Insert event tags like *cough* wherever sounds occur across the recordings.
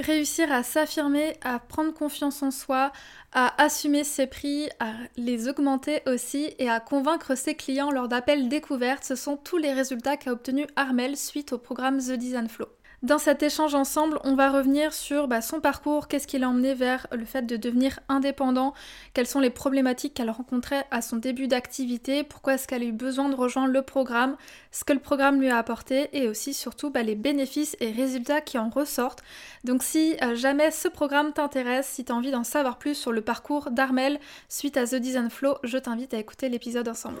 Réussir à s'affirmer, à prendre confiance en soi, à assumer ses prix, à les augmenter aussi et à convaincre ses clients lors d'appels découvertes, ce sont tous les résultats qu'a obtenu Armel suite au programme The Design Flow. Dans cet échange ensemble, on va revenir sur bah, son parcours, qu'est-ce qui l'a emmené vers le fait de devenir indépendant, quelles sont les problématiques qu'elle rencontrait à son début d'activité, pourquoi est-ce qu'elle a eu besoin de rejoindre le programme, ce que le programme lui a apporté et aussi surtout bah, les bénéfices et résultats qui en ressortent. Donc si euh, jamais ce programme t'intéresse, si tu as envie d'en savoir plus sur le parcours d'Armel suite à The Design Flow, je t'invite à écouter l'épisode ensemble.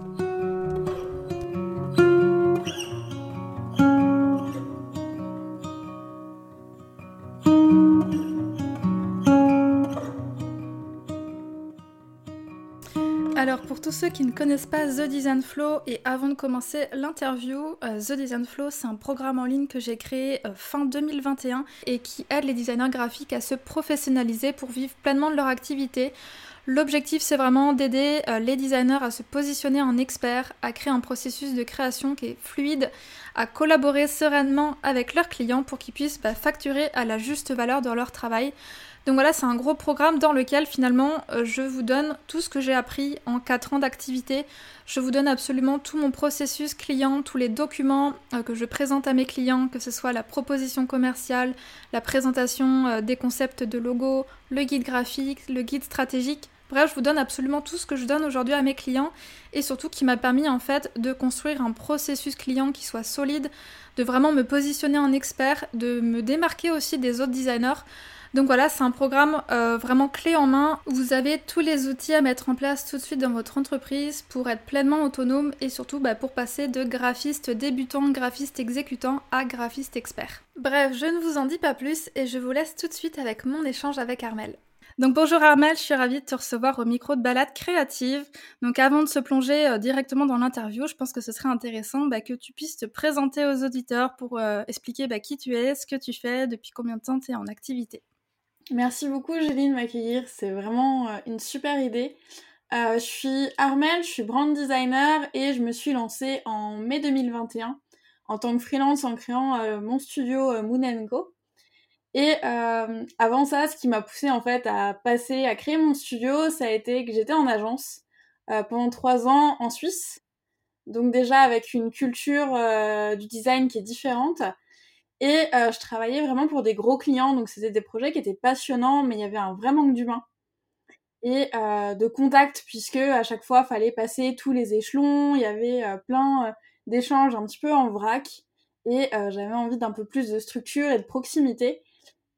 Ceux qui ne connaissent pas The Design Flow et avant de commencer l'interview, euh, The Design Flow c'est un programme en ligne que j'ai créé euh, fin 2021 et qui aide les designers graphiques à se professionnaliser pour vivre pleinement de leur activité. L'objectif c'est vraiment d'aider euh, les designers à se positionner en experts, à créer un processus de création qui est fluide, à collaborer sereinement avec leurs clients pour qu'ils puissent bah, facturer à la juste valeur dans leur travail. Donc voilà, c'est un gros programme dans lequel finalement euh, je vous donne tout ce que j'ai appris en 4 ans d'activité. Je vous donne absolument tout mon processus client, tous les documents euh, que je présente à mes clients, que ce soit la proposition commerciale, la présentation euh, des concepts de logo, le guide graphique, le guide stratégique. Bref, je vous donne absolument tout ce que je donne aujourd'hui à mes clients et surtout qui m'a permis en fait de construire un processus client qui soit solide, de vraiment me positionner en expert, de me démarquer aussi des autres designers. Donc voilà, c'est un programme euh, vraiment clé en main. Vous avez tous les outils à mettre en place tout de suite dans votre entreprise pour être pleinement autonome et surtout bah, pour passer de graphiste débutant, graphiste exécutant à graphiste expert. Bref, je ne vous en dis pas plus et je vous laisse tout de suite avec mon échange avec Armel. Donc bonjour Armel, je suis ravie de te recevoir au micro de Balade Créative. Donc avant de se plonger euh, directement dans l'interview, je pense que ce serait intéressant bah, que tu puisses te présenter aux auditeurs pour euh, expliquer bah, qui tu es, ce que tu fais, depuis combien de temps tu es en activité. Merci beaucoup de m'accueillir, c'est vraiment euh, une super idée. Euh, je suis Armel, je suis brand designer et je me suis lancée en mai 2021 en tant que freelance en créant euh, mon studio Moon Go. Et avant ça, ce qui m'a poussé en fait à passer, à créer mon studio, ça a été que j'étais en agence pendant trois ans en Suisse. Donc déjà avec une culture du design qui est différente. Et euh, je travaillais vraiment pour des gros clients, donc c'était des projets qui étaient passionnants, mais il y avait un vrai manque d'humain et euh, de contact, puisque à chaque fois, il fallait passer tous les échelons, il y avait euh, plein d'échanges un petit peu en vrac, et j'avais envie d'un peu plus de structure et de proximité.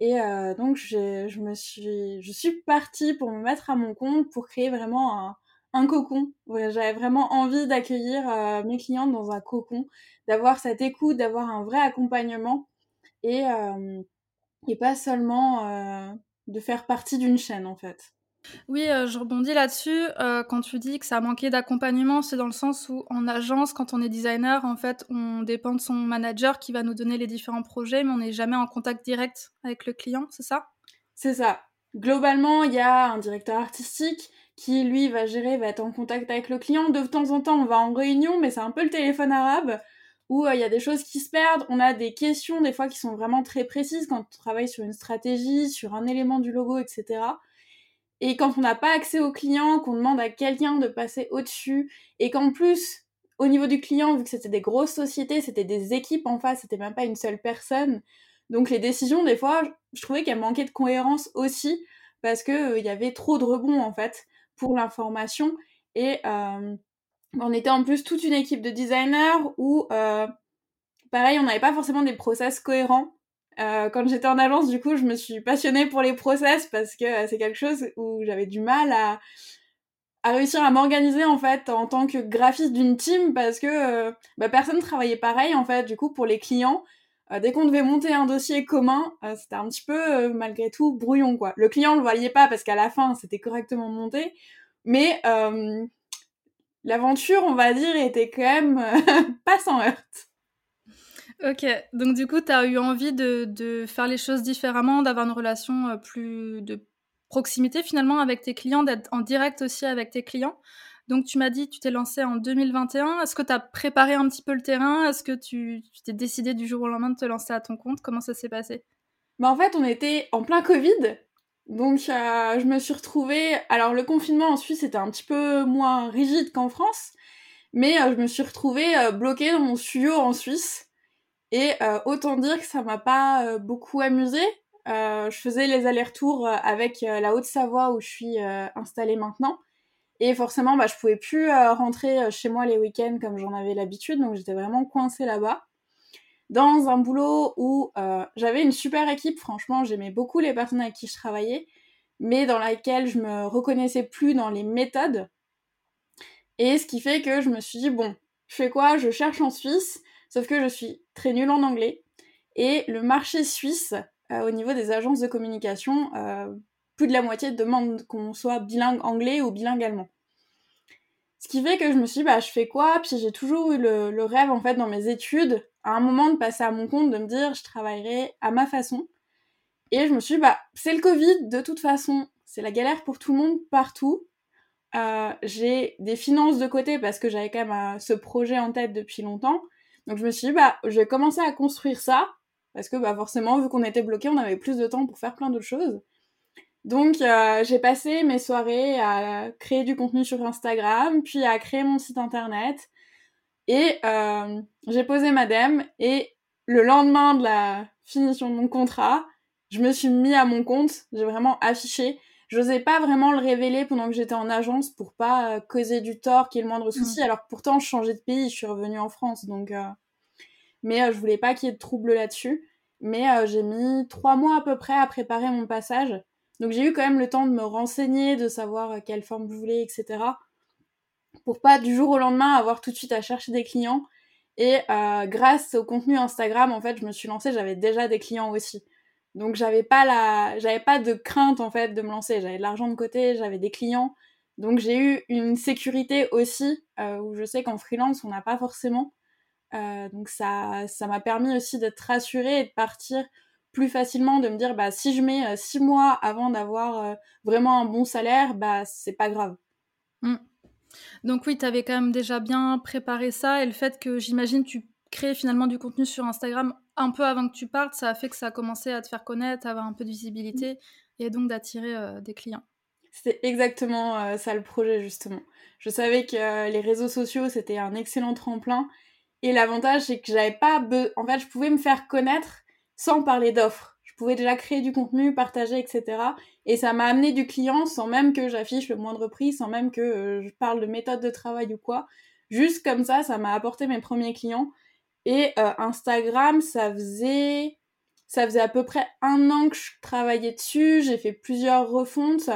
Et donc, je, me suis, je suis partie pour me mettre à mon compte, pour créer vraiment un, un cocon. J'avais vraiment envie d'accueillir mes clients dans un cocon, d'avoir cette écoute, d'avoir un vrai accompagnement et, et pas seulement de faire partie d'une chaîne en fait. Oui, euh, je rebondis là-dessus. quand tu dis que ça a manqué d'accompagnement, c'est dans le sens où en agence, quand on est designer, en fait, on dépend de son manager qui va nous donner les différents projets, mais on n'est jamais en contact direct avec le client, c'est ça? C'est ça. Globalement, il y a un directeur artistique qui, lui, va gérer, va être en contact avec le client. De temps en temps, on va en réunion, mais c'est un peu le téléphone arabe où il y a des choses qui se perdent, on a des questions des fois qui sont vraiment très précises quand on travaille sur une stratégie, sur un élément du logo, etc. Et quand on n'a pas accès au client, qu'on demande à quelqu'un de passer au-dessus, et qu'en plus, au niveau du client, vu que c'était des grosses sociétés, c'était des équipes en face, c'était même pas une seule personne. Donc les décisions, des fois, je trouvais qu'elles manquaient de cohérence aussi, parce qu'il euh, y avait trop de rebonds en fait pour l'information. Et euh, on était en plus toute une équipe de designers où, euh, pareil, on n'avait pas forcément des process cohérents. Euh, quand j'étais en agence, du coup, je me suis passionnée pour les process parce que euh, c'est quelque chose où j'avais du mal à, réussir à m'organiser en fait en tant que graphiste d'une team parce que euh, bah, personne travaillait pareil en fait. Du coup, pour les clients, dès qu'on devait monter un dossier commun, c'était un petit peu malgré tout brouillon quoi. Le client le voyait pas parce qu'à la fin c'était correctement monté, mais l'aventure, on va dire, était quand même *laughs* pas sans heurte. Ok, donc du coup, tu as eu envie de, faire les choses différemment, d'avoir une relation euh, plus de proximité finalement avec tes clients, d'être en direct aussi avec tes clients. Donc tu m'as dit, tu t'es lancé en 2021. Est-ce que tu as préparé un petit peu le terrain? Est-ce que tu t'es décidé du jour au lendemain de te lancer à ton compte? Comment ça s'est passé? Bah En fait, on était en plein Covid. Donc euh, je me suis retrouvée... Alors le confinement en Suisse était un petit peu moins rigide qu'en France. Mais euh, je me suis retrouvée bloquée dans mon studio en Suisse et euh, autant dire que ça m'a pas euh, beaucoup amusée. Euh, je faisais les allers-retours avec la Haute-Savoie où je suis installée maintenant. Et forcément, bah, je pouvais plus rentrer chez moi les week-ends comme j'en avais l'habitude, donc j'étais vraiment coincée là-bas. Dans un boulot où j'avais une super équipe, franchement, j'aimais beaucoup les personnes avec qui je travaillais, mais dans laquelle je me reconnaissais plus dans les méthodes. Et ce qui fait que je me suis dit, bon, je fais quoi? Je cherche en Suisse. Sauf que je suis très nulle en anglais. Et le marché suisse, euh, au niveau des agences de communication, euh, plus de la moitié demande qu'on soit bilingue anglais ou bilingue allemand. Ce qui fait que je me suis dit, bah, je fais quoi? Puis j'ai toujours eu le, rêve, en fait, dans mes études, à un moment de passer à mon compte, de me dire, je travaillerai à ma façon. Et je me suis dit, bah, c'est le Covid, de toute façon, c'est la galère pour tout le monde, partout. Euh, j'ai des finances de côté parce que j'avais quand même ce projet en tête depuis longtemps. Donc je me suis dit, bah, je vais commencer à construire ça, parce que bah, forcément, vu qu'on était bloqué, on avait plus de temps pour faire plein d'autres choses. Donc euh, j'ai passé mes soirées à créer du contenu sur Instagram, puis à créer mon site internet. Et euh, j'ai posé ma dème, et le lendemain de la finition de mon contrat, je me suis mis à mon compte, j'ai vraiment affiché. J'osais pas vraiment le révéler pendant que j'étais en agence pour pas euh, causer du tort, qu'il y ait le moindre souci. Mm. Alors que pourtant, je changeais de pays, je suis revenue en France, donc. Euh, mais euh, je voulais pas qu'il y ait de troubles là-dessus. Mais j'ai mis trois mois à peu près à préparer mon passage. Donc j'ai eu quand même le temps de me renseigner, de savoir quelle forme je voulais, etc. Pour pas du jour au lendemain avoir tout de suite à chercher des clients. Et grâce au contenu Instagram, en fait, je me suis lancée, j'avais déjà des clients aussi. Donc j'avais pas la, j'avais pas de crainte en fait de me lancer. J'avais de l'argent de côté, j'avais des clients. Donc j'ai eu une sécurité aussi euh, où je sais qu'en freelance on n'a pas forcément. Euh, donc ça, ça m'a permis aussi d'être rassurée et de partir plus facilement, de me dire bah si je mets euh, six mois avant d'avoir vraiment un bon salaire, bah c'est pas grave. Mmh. Donc oui, tu avais quand même déjà bien préparé ça et le fait que j'imagine tu créer finalement du contenu sur Instagram un peu avant que tu partes, ça a fait que ça a commencé à te faire connaître, à avoir un peu de visibilité et donc d'attirer euh, des clients. C'était exactement euh, ça le projet justement. Je savais que euh, les réseaux sociaux c'était un excellent tremplin et l'avantage c'est que j'avais pas en fait je pouvais me faire connaître sans parler d'offres. Je pouvais déjà créer du contenu, partager, etc. Et ça m'a amené du client sans même que j'affiche le moindre prix, sans même que je parle de méthode de travail ou quoi. Juste comme ça, ça m'a apporté mes premiers clients et euh, Instagram, ça faisait, ça faisait à peu près un an que je travaillais dessus. J'ai fait plusieurs refontes.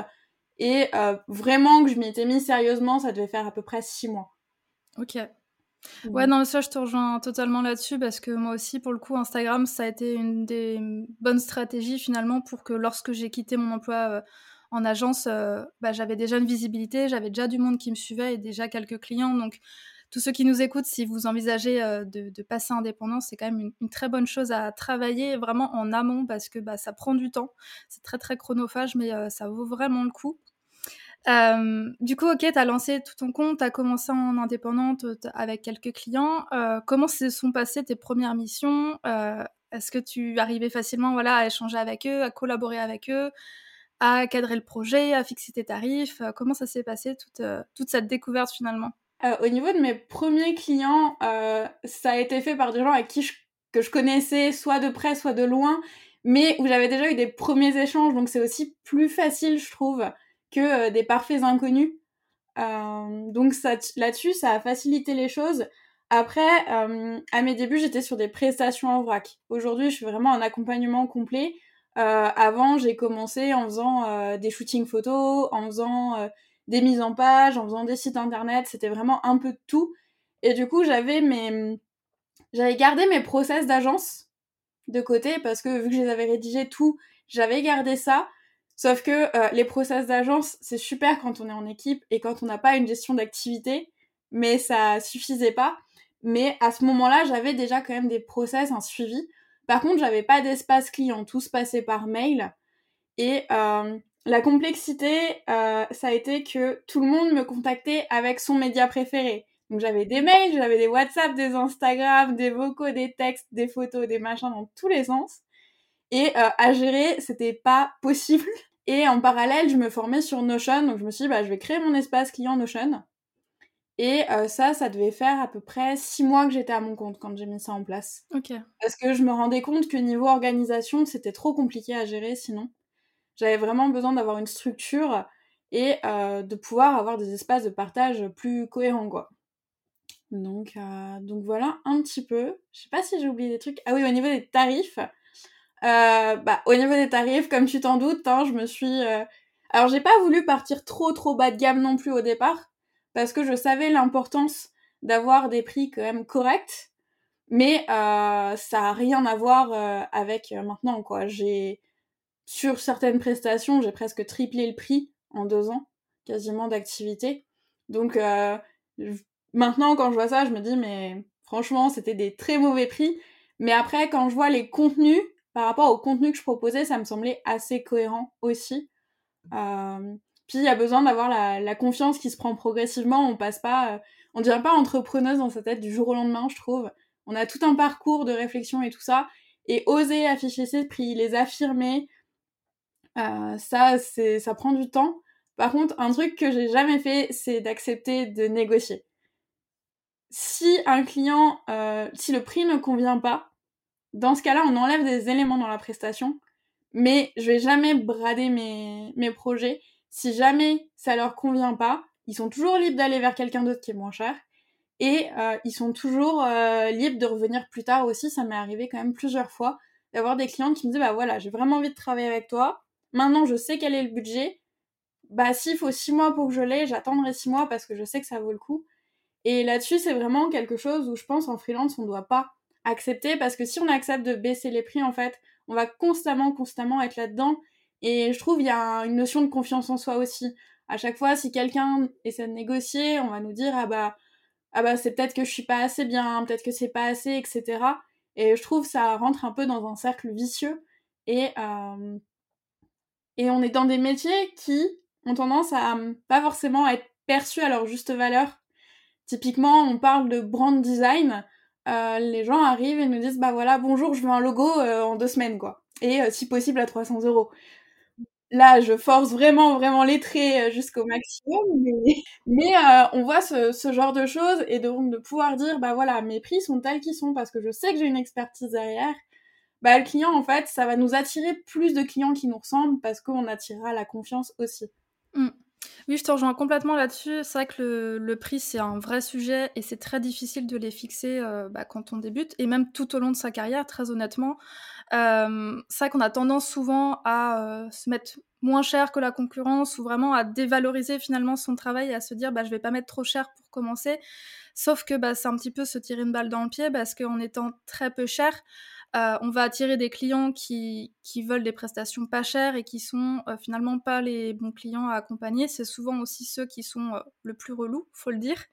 Et euh, vraiment que je m'y étais mis sérieusement, ça devait faire à peu près six mois. Ok. Ouais, non, ça, je te rejoins totalement là-dessus parce que moi aussi, pour le coup, Instagram, ça a été une des bonnes stratégies finalement pour que lorsque j'ai quitté mon emploi euh, en agence, bah, j'avais déjà une visibilité, j'avais déjà du monde qui me suivait et déjà quelques clients. Donc, tous ceux qui nous écoutent, si vous envisagez euh, de, passer indépendant, c'est quand même une, très bonne chose à travailler vraiment en amont parce que bah, ça prend du temps. C'est très très chronophage, mais euh, ça vaut vraiment le coup. Du coup, ok, tu as lancé tout ton compte, tu as commencé en indépendante avec quelques clients. comment se sont passées tes premières missions? Est-ce que tu arrivais facilement voilà, à échanger avec eux, à collaborer avec eux, à cadrer le projet, à fixer tes tarifs? Comment ça s'est passé toute, toute cette découverte finalement? Au niveau de mes premiers clients, ça a été fait par des gens avec qui que je connaissais soit de près, soit de loin, mais où j'avais déjà eu des premiers échanges, donc c'est aussi plus facile, je trouve, que des parfaits inconnus. donc là-dessus, ça a facilité les choses. Après, à mes débuts, j'étais sur des prestations en vrac. Aujourd'hui, je suis vraiment un accompagnement complet. avant, j'ai commencé en faisant des shootings photos, en faisant des mises en page, en faisant des sites internet. C'était vraiment un peu de tout. Et du coup, j'avais mes, j'avais gardé mes process d'agence de côté parce que vu que je les avais rédigés tout, j'avais gardé ça. Sauf que euh, les process d'agence, c'est super quand on est en équipe et quand on n'a pas une gestion d'activité, mais ça suffisait pas. Mais à ce moment-là, j'avais déjà quand même des process, un suivi. Par contre, j'avais pas d'espace client, tout se passait par mail. Et euh, la complexité, euh, ça a été que tout le monde me contactait avec son média préféré. Donc j'avais des mails, j'avais des WhatsApp, des Instagram, des vocaux, des textes, des photos, des machins dans tous les sens. Et à gérer, c'était pas possible. Et en parallèle, je me formais sur Notion, donc je me suis dit, bah, je vais créer mon espace client Notion. Et euh, ça, ça devait faire à peu près six mois que j'étais à mon compte quand j'ai mis ça en place. Ok. Parce que je me rendais compte que niveau organisation, c'était trop compliqué à gérer sinon. J'avais vraiment besoin d'avoir une structure et euh, de pouvoir avoir des espaces de partage plus cohérents, quoi. Donc, euh, donc voilà un petit peu. Je sais pas si j'ai oublié des trucs. Ah oui, au niveau des tarifs, bah, au niveau des tarifs, comme tu t'en doutes, hein, je me suis... Euh, alors j'ai pas voulu partir trop trop bas de gamme non plus au départ, parce que je savais l'importance d'avoir des prix quand même corrects, mais euh, ça a rien à voir euh, avec maintenant, quoi. J'ai... Sur certaines prestations, j'ai presque triplé le prix en deux ans, quasiment d'activité. Donc maintenant, quand je vois ça, je me dis, mais franchement, c'était des très mauvais prix. Mais après, quand je vois les contenus, par rapport au contenu que je proposais, ça me semblait assez cohérent aussi. Euh, puis il y a besoin d'avoir la, confiance qui se prend progressivement. On passe pas, euh, on devient pas entrepreneuse dans sa tête du jour au lendemain, je trouve. On a tout un parcours de réflexion et tout ça, et oser afficher ses prix, les affirmer, euh, ça, c'est, ça prend du temps. Par contre, un truc que j'ai jamais fait, c'est d'accepter de négocier. Si un client, si le prix ne convient pas, dans ce cas-là, on enlève des éléments dans la prestation, mais je vais jamais brader mes, projets. Si jamais ça leur convient pas, ils sont toujours libres d'aller vers quelqu'un d'autre qui est moins cher. Et euh, ils sont toujours euh, libres de revenir plus tard aussi. Ça m'est arrivé quand même plusieurs fois d'avoir des clients qui me disent bah voilà, j'ai vraiment envie de travailler avec toi. Maintenant, je sais quel est le budget. Bah s'il faut six mois pour que je l'ai, j'attendrai six mois parce que je sais que ça vaut le coup. Et là-dessus, c'est vraiment quelque chose où je pense en freelance, on ne doit pas accepter parce que si on accepte de baisser les prix, en fait, on va constamment, constamment être là-dedans. Et je trouve il y a une notion de confiance en soi aussi. À chaque fois, si quelqu'un essaie de négocier, on va nous dire ah bah ah bah c'est peut-être que je suis pas assez bien, peut-être que c'est pas assez, etc. Et je trouve ça rentre un peu dans un cercle vicieux et euh, et on est dans des métiers qui ont tendance à pas forcément être perçus à leur juste valeur. Typiquement, on parle de brand design. Euh, les gens arrivent et nous disent bah voilà bonjour je veux un logo euh, en deux semaines quoi. Et euh, si possible à 300 euros. Là je force vraiment vraiment les traits jusqu'au maximum mais, *laughs* on voit ce, genre de choses et donc de pouvoir dire bah voilà mes prix sont tels qu'ils sont parce que je sais que j'ai une expertise derrière. Bah le client en fait ça va nous attirer plus de clients qui nous ressemblent parce qu'on attirera la confiance aussi. Oui, je te rejoins complètement là-dessus. C'est vrai que le, prix, c'est un vrai sujet et c'est très difficile de les fixer euh, bah, quand on débute et même tout au long de sa carrière, très honnêtement. Euh, c'est vrai qu'on a tendance souvent à euh, se mettre moins cher que la concurrence ou vraiment à dévaloriser finalement son travail et à se dire bah, je vais pas mettre trop cher pour commencer. Sauf que bah, c'est un petit peu se tirer une balle dans le pied parce qu'en étant très peu cher, euh, on va attirer des clients qui, veulent des prestations pas chères et qui sont euh, finalement pas les bons clients à accompagner. C'est souvent aussi ceux qui sont euh, le plus relous, faut le dire.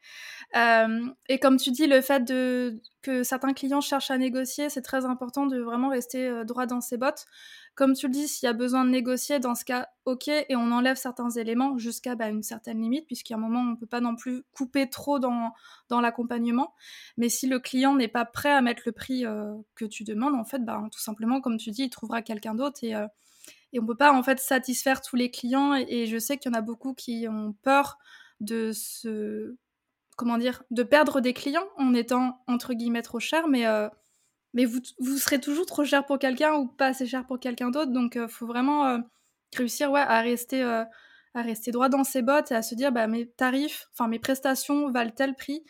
et comme tu dis, le fait de que certains clients cherchent à négocier, c'est très important de vraiment rester droit dans ses bottes. Comme tu le dis, s'il y a besoin de négocier, dans ce cas, ok, et on enlève certains éléments jusqu'à bah, une certaine limite, puisqu'à un moment, on ne peut pas non plus couper trop dans, l'accompagnement. Mais si le client n'est pas prêt à mettre le prix que tu demandes, en fait, bah, tout simplement, comme tu dis, il trouvera quelqu'un d'autre et et on peut pas en fait satisfaire tous les clients et, je sais qu'il y en a beaucoup qui ont peur de se comment dire de perdre des clients en étant entre guillemets trop cher mais euh, mais vous, serez toujours trop cher pour quelqu'un ou pas assez cher pour quelqu'un d'autre. Donc il euh, faut vraiment euh, réussir ouais à rester à rester droit dans ses bottes et à se dire bah mes tarifs enfin mes prestations valent tel prix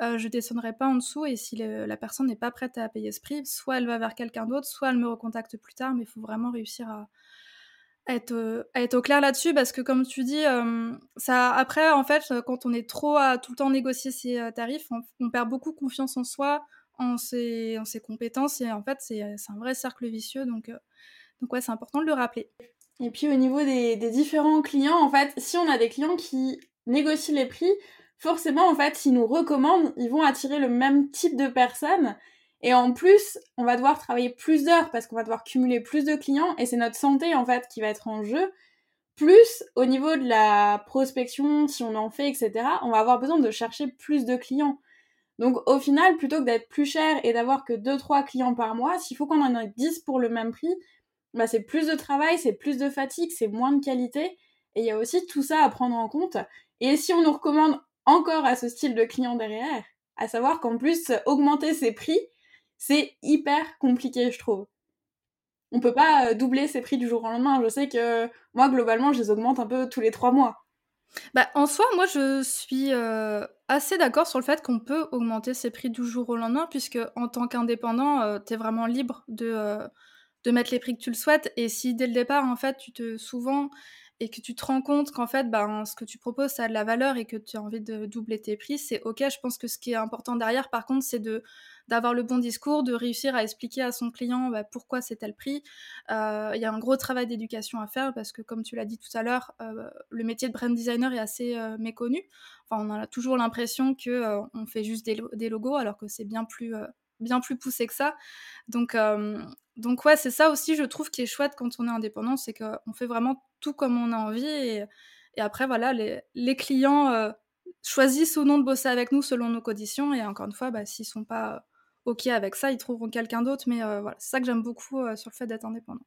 je descendrai pas en dessous et si la personne n'est pas prête à payer ce prix soit elle va vers quelqu'un d'autre soit elle me recontacte plus tard mais il faut vraiment réussir à, être, être au clair là-dessus parce que comme tu dis, ça après en fait quand on est trop à tout le temps négocier ses tarifs, on, perd beaucoup confiance en soi, en ses, en ses compétences et en fait c'est un vrai cercle vicieux donc donc ouais c'est important de le rappeler. Et puis au niveau des, des, différents clients en fait, si on a des clients qui négocient les prix, forcément en fait s'ils nous recommandent, ils vont attirer le même type de personnes et en plus, on va devoir travailler plus d'heures parce qu'on va devoir cumuler plus de clients et c'est notre santé en fait qui va être en jeu. Plus au niveau de la prospection, si on en fait, etc., on va avoir besoin de chercher plus de clients. Donc au final, plutôt que d'être plus cher et d'avoir que 2-3 clients par mois, s'il faut qu'on en ait 10 pour le même prix, bah c'est plus de travail, c'est plus de fatigue, c'est moins de qualité. Et il y a aussi tout ça à prendre en compte. Et si on nous recommande encore à ce style de client derrière, à savoir qu'en plus, augmenter ses prix, c'est hyper compliqué, je trouve. On peut pas euh, doubler ses prix du jour au lendemain. Je sais que moi, globalement, je les augmente un peu tous les trois mois. Bah, en soi, moi, je suis euh, assez d'accord sur le fait qu'on peut augmenter ses prix du jour au lendemain, puisque en tant qu'indépendant, euh, tu es vraiment libre de, de mettre les prix que tu le souhaites. Et si dès le départ, en fait, tu te souvent et que tu te rends compte qu'en fait, ben, ce que tu proposes, ça a de la valeur et que tu as envie de doubler tes prix, c'est ok. Je pense que ce qui est important derrière, par contre, c'est de d'avoir le bon discours, de réussir à expliquer à son client bah, pourquoi c'est tel prix. Euh, il y a un gros travail d'éducation à faire parce que, comme tu l'as dit tout à l'heure, euh, le métier de brand designer est assez euh, méconnu. Enfin, on a toujours l'impression que on fait juste des, logos alors que c'est bien plus bien plus poussé que ça. Donc, donc ouais, c'est ça aussi, je trouve, qui est chouette quand on est indépendant, c'est qu'on fait vraiment tout comme on a envie. Et, après, voilà, les, les clients choisissent ou non de bosser avec nous selon nos conditions. Et encore une fois, bah, s'ils sont pas OK avec ça, ils trouveront quelqu'un d'autre. Mais voilà, c'est ça que j'aime beaucoup sur le fait d'être indépendant.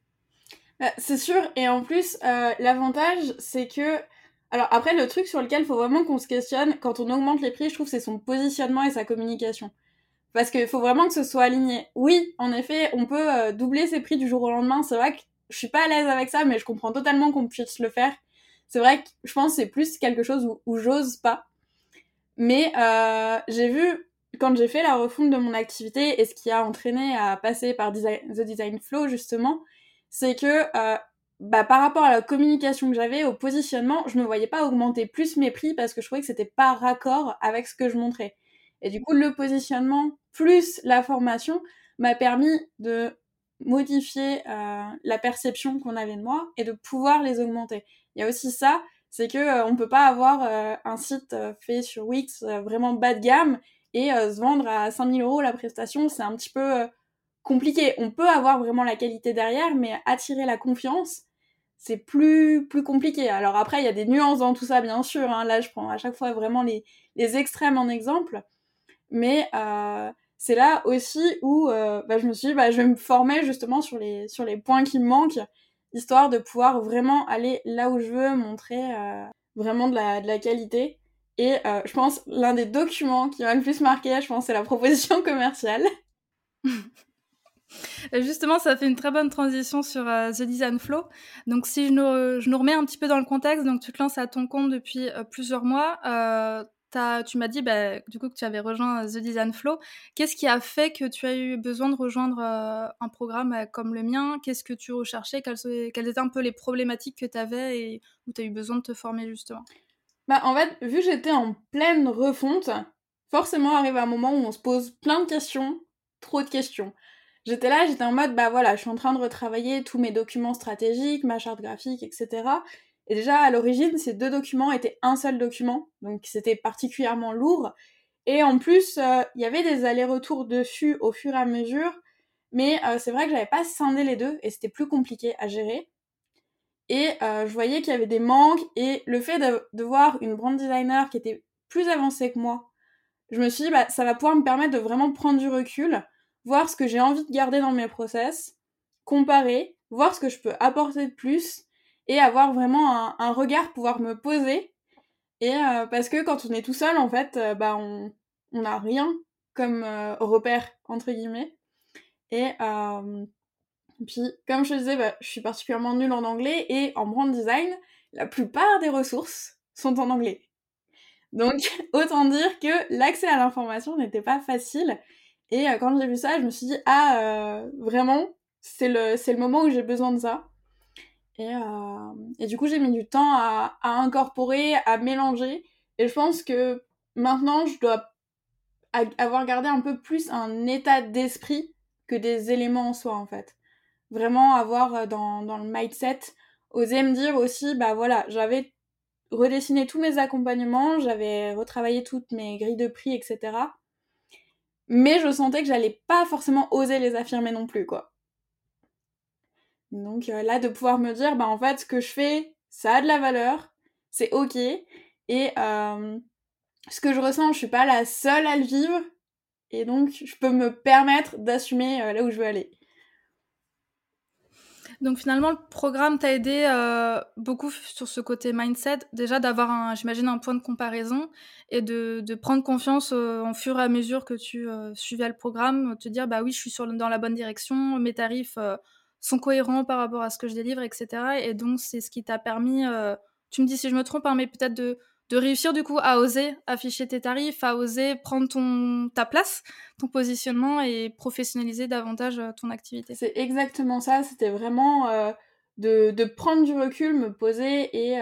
Bah, c'est sûr. Et en plus, l'avantage, c'est que... Alors après, le truc sur lequel il faut vraiment qu'on se questionne, quand on augmente les prix, je trouve, c'est son positionnement et sa communication. Parce qu'il faut vraiment que ce soit aligné. Oui, en effet, on peut euh, doubler ses prix du jour au lendemain. C'est vrai que je suis pas à l'aise avec ça, mais je comprends totalement qu'on puisse le faire. C'est vrai que je pense que c'est plus quelque chose où, j'ose pas. Mais euh, j'ai vu, quand j'ai fait la refonte de mon activité, et ce qui a entraîné à passer par The Design Flow, justement, c'est que euh, bah, par rapport à la communication que j'avais, au positionnement, je ne voyais pas augmenter plus mes prix parce que je trouvais que c'était pas raccord avec ce que je montrais. Et du coup, le positionnement plus la formation m'a permis de modifier euh, la perception qu'on avait de moi et de pouvoir les augmenter. Il y a aussi ça, c'est que euh, peut pas avoir euh, un site fait sur Wix vraiment bas de gamme et se vendre à 5000 euros la prestation, c'est un petit peu compliqué. On peut avoir vraiment la qualité derrière, mais attirer la confiance, c'est plus plus compliqué. Alors après, il y a des nuances dans tout ça, bien sûr. Hein. Là, je prends à chaque fois vraiment les, les extrêmes en exemple. Mais euh, c'est là aussi où euh, bah, je me suis dit, bah, je vais me former justement sur les, sur les points qui me manquent, histoire de pouvoir vraiment aller là où je veux, montrer euh, vraiment de la, de la qualité. Et je pense l'un des documents qui m'a le plus marqué, je pense, c'est la proposition *laughs* commerciale. Justement, ça fait une très bonne transition sur The Design Flow. Donc, si je nous, je nous, remets un petit peu dans le contexte, donc tu te lances à ton compte depuis plusieurs mois tu m'as dit bah, du coup que tu avais rejoint The Design Flow. Qu'est-ce qui a fait que tu as eu besoin de rejoindre euh, un programme euh, comme le mien? Qu'est-ce que tu recherchais? Quelles, étaient un peu les problématiques que tu avais et où tu as eu besoin de te former justement? Bah, En fait, vu que j'étais en pleine refonte, forcément arrive un moment où on se pose plein de questions, trop de questions. J'étais là, j'étais en mode, bah voilà, je suis en train de retravailler tous mes documents stratégiques, ma charte graphique, etc. Et déjà, à l'origine, ces deux documents étaient un seul document, donc c'était particulièrement lourd. Et en plus, il y avait des allers-retours dessus au fur et à mesure. Mais c'est vrai que j'avais pas scindé les deux et c'était plus compliqué à gérer. Et je voyais qu'il y avait des manques et le fait de, voir une brand designer qui était plus avancée que moi, je me suis dit, bah, ça va pouvoir me permettre de vraiment prendre du recul, voir ce que j'ai envie de garder dans mes process, comparer, voir ce que je peux apporter de plus et avoir vraiment un, regard, pouvoir me poser. Et euh, parce que quand on est tout seul, en fait, euh, bah, on n'a rien comme euh, repère, entre guillemets. Et puis, comme je disais, bah, je suis particulièrement nulle en anglais et en brand design, la plupart des ressources sont en anglais. Donc, *laughs* autant dire que l'accès à l'information n'était pas facile. Et quand j'ai vu ça, je me suis dit, ah, vraiment, c'est le, le moment où j'ai besoin de ça. Et, euh, et du coup, j'ai mis du temps à, à, incorporer, à mélanger. Et je pense que maintenant, je dois avoir gardé un peu plus un état d'esprit que des éléments en soi, en fait. Vraiment avoir euh, dans, dans le mindset, oser me dire aussi, bah voilà, j'avais redessiné tous mes accompagnements, j'avais retravaillé toutes mes grilles de prix, etc. Mais je sentais que j'allais pas forcément oser les affirmer non plus, quoi. Donc euh, là, de pouvoir me dire, bah en fait, ce que je fais, ça a de la valeur, c'est ok. Et ce que je ressens, je suis pas la seule à le vivre. Et donc, je peux me permettre d'assumer euh, là où je veux aller. Donc finalement, le programme t'a aidé beaucoup sur ce côté mindset, déjà d'avoir, j'imagine, un point de comparaison et de, de prendre confiance en fur et à mesure que tu suivais le programme, te dire, bah oui, je suis sur, dans la bonne direction, mes tarifs sont cohérents par rapport à ce que je délivre, etc. Et donc, c'est ce qui t'a permis, euh, tu me dis si je me trompe, hein, mais peut-être de, de, réussir du coup à oser afficher tes tarifs, à oser prendre ton, ta place, ton positionnement et professionnaliser davantage euh, ton activité. C'est exactement ça, c'était vraiment euh, de, prendre du recul, me poser et,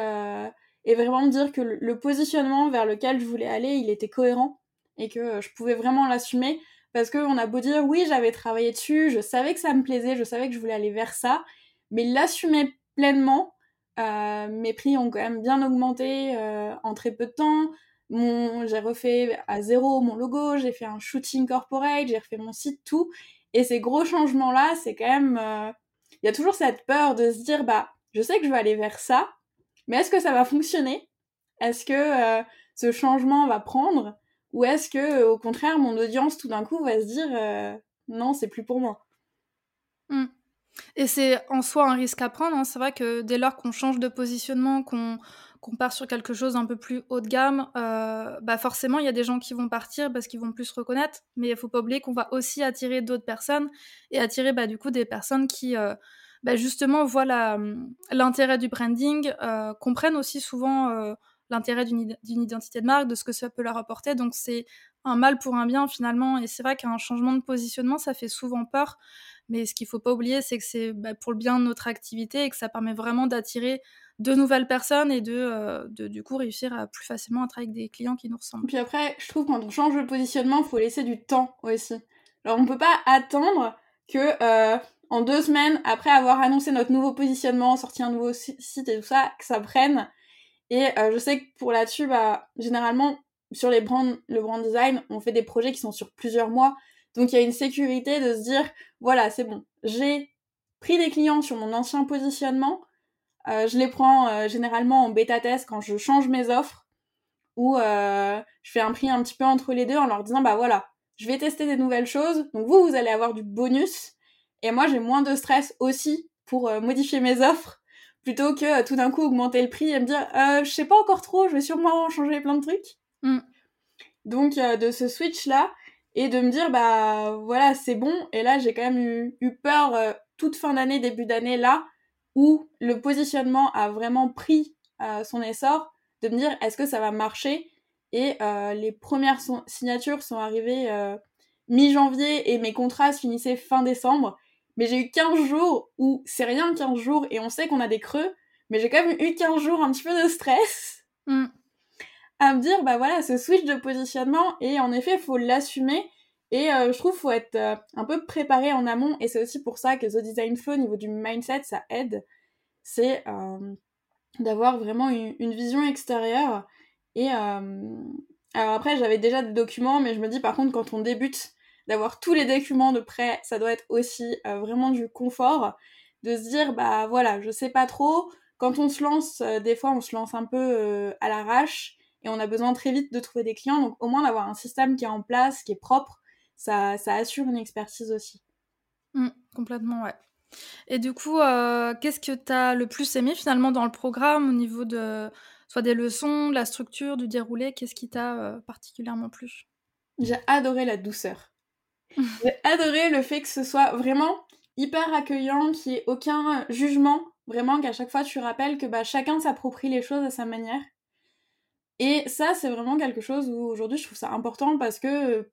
et vraiment me dire que le positionnement vers lequel je voulais aller, il était cohérent et que je pouvais vraiment l'assumer parce qu'on a beau dire, oui, j'avais travaillé dessus, je savais que ça me plaisait, je savais que je voulais aller vers ça, mais l'assumer pleinement, euh, mes prix ont quand même bien augmenté euh, en très peu de temps. J'ai refait à zéro mon logo, j'ai fait un shooting corporate, j'ai refait mon site, tout. Et ces gros changements-là, c'est quand même... Euh, il y a toujours cette peur de se dire, bah, je sais que je vais aller vers ça, mais est-ce que ça va fonctionner? Est-ce que ce changement va prendre? Ou est-ce que, au contraire, mon audience, tout d'un coup, va se dire non, c'est plus pour moi? Mmh. Et c'est en soi un risque à prendre. Hein. C'est vrai que dès lors qu'on change de positionnement, qu'on part sur quelque chose d'un peu plus haut de gamme, euh, bah forcément, il y a des gens qui vont partir parce qu'ils vont plus se reconnaître. Mais il faut pas oublier qu'on va aussi attirer d'autres personnes et attirer bah, du coup des personnes qui. Euh, bah, justement voient l'intérêt du branding, comprennent aussi souvent l'intérêt d'une identité de marque, de ce que ça peut leur apporter. Donc c'est un mal pour un bien finalement. Et c'est vrai qu'un changement de positionnement, ça fait souvent peur. Mais ce qu'il faut pas oublier, c'est que c'est bah, pour le bien de notre activité et que ça permet vraiment d'attirer de nouvelles personnes et de, euh, de, du coup réussir à plus facilement travailler avec des clients qui nous ressemblent. Puis après, je trouve quand on change de positionnement, il faut laisser du temps aussi. Alors on peut pas attendre que euh, en deux semaines après avoir annoncé notre nouveau positionnement, sorti un nouveau site et tout ça, que ça prenne et euh, je sais que pour là-dessus, bah, généralement, sur les brands, le brand design, on fait des projets qui sont sur plusieurs mois. Donc il y a une sécurité de se dire, voilà, c'est bon, j'ai pris des clients sur mon ancien positionnement. Euh, je les prends euh, généralement en bêta test quand je change mes offres ou je fais un prix un petit peu entre les deux en leur disant, bah voilà, je vais tester des nouvelles choses. Donc vous, vous allez avoir du bonus. Et moi, j'ai moins de stress aussi pour modifier mes offres plutôt que euh, tout d'un coup augmenter le prix et me dire euh, je sais pas encore trop, je vais sûrement changer plein de trucs. Mm. Donc euh, de ce switch là et de me dire bah voilà c'est bon et là j'ai quand même eu, eu peur euh, toute fin d'année début d'année là où le positionnement a vraiment pris son essor de me dire est-ce que ça va marcher? Et les premières signatures sont arrivées mi-janvier et mes contrats se finissaient fin décembre mais j'ai eu 15 jours où c'est rien 15 jours et on sait qu'on a des creux, mais j'ai quand même eu 15 jours un petit peu de stress mm. à me dire, bah voilà, ce switch de positionnement, et en effet, il faut l'assumer. Et euh, je trouve qu'il faut être euh, un peu préparé en amont, et c'est aussi pour ça que The Design Flow, au niveau du mindset, ça aide. C'est euh, d'avoir vraiment une, vision extérieure et, Alors après, j'avais déjà des documents, mais je me dis par contre, quand on débute, d'avoir tous les documents de prêt, ça doit être aussi euh, vraiment du confort, de se dire, bah voilà, je sais pas trop. Quand on se lance, euh, des fois, on se lance un peu euh, à l'arrache et on a besoin très vite de trouver des clients. Donc au moins d'avoir un système qui est en place, qui est propre, ça, ça assure une expertise aussi. Mmh, complètement, ouais. Et du coup, qu'est-ce que tu as le plus aimé finalement dans le programme au niveau de soit des leçons, de la structure, du déroulé Qu'est-ce qui t'a particulièrement plu? J'ai adoré la douceur. J'ai adoré le fait que ce soit vraiment hyper accueillant, qu'il n'y ait aucun jugement, vraiment qu'à chaque fois tu rappelles que bah, chacun s'approprie les choses à sa manière. Et ça, c'est vraiment quelque chose où aujourd'hui je trouve ça important parce que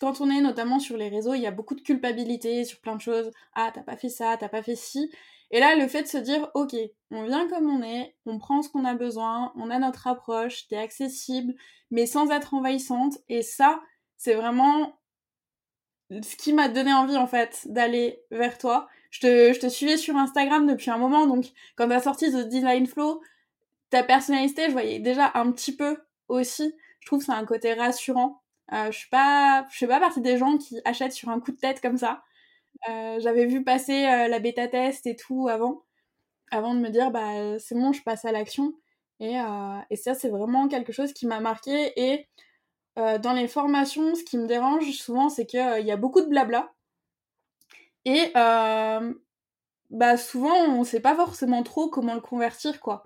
quand on est notamment sur les réseaux, il y a beaucoup de culpabilité sur plein de choses. Ah, t'as pas fait ça, t'as pas fait ci. Et là, le fait de se dire, ok, on vient comme on est, on prend ce qu'on a besoin, on a notre approche, t'es accessible, mais sans être envahissante. Et ça, c'est vraiment ce qui m'a donné envie en fait d'aller vers toi. Je te, je te suivais sur Instagram depuis un moment, donc quand t'as sorti The Design Flow, ta personnalité, je voyais déjà un petit peu aussi. Je trouve que c'est un côté rassurant. Euh, je suis pas, fais pas partie des gens qui achètent sur un coup de tête comme ça. Euh, j'avais vu passer euh, la bêta test et tout avant, avant de me dire bah c'est bon, je passe à l'action. Et, et ça, c'est vraiment quelque chose qui m'a marqué. Et euh, dans les formations, ce qui me dérange souvent, c'est qu'il euh, y a beaucoup de blabla. Et euh, bah souvent, on sait pas forcément trop comment le convertir, quoi.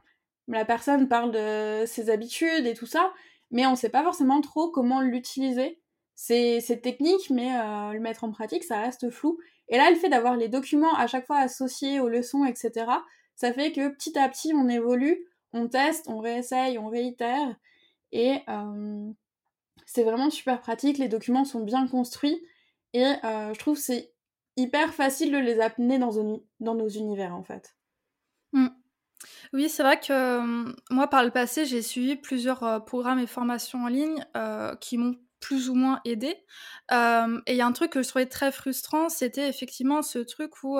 La personne parle de ses habitudes et tout ça, mais on sait pas forcément trop comment l'utiliser. C'est technique, mais le mettre en pratique, ça reste flou. Et là, le fait d'avoir les documents à chaque fois associés aux leçons, etc., ça fait que petit à petit, on évolue, on teste, on réessaye, on réitère. Et, c'est vraiment super pratique, les documents sont bien construits et euh, je trouve c'est hyper facile de les amener dans, nos univers en fait. Mmh. Oui, c'est vrai que euh, moi par le passé j'ai suivi plusieurs euh, programmes et formations en ligne qui m'ont plus ou moins aidé. et il y a un truc que je trouvais très frustrant, c'était effectivement ce truc où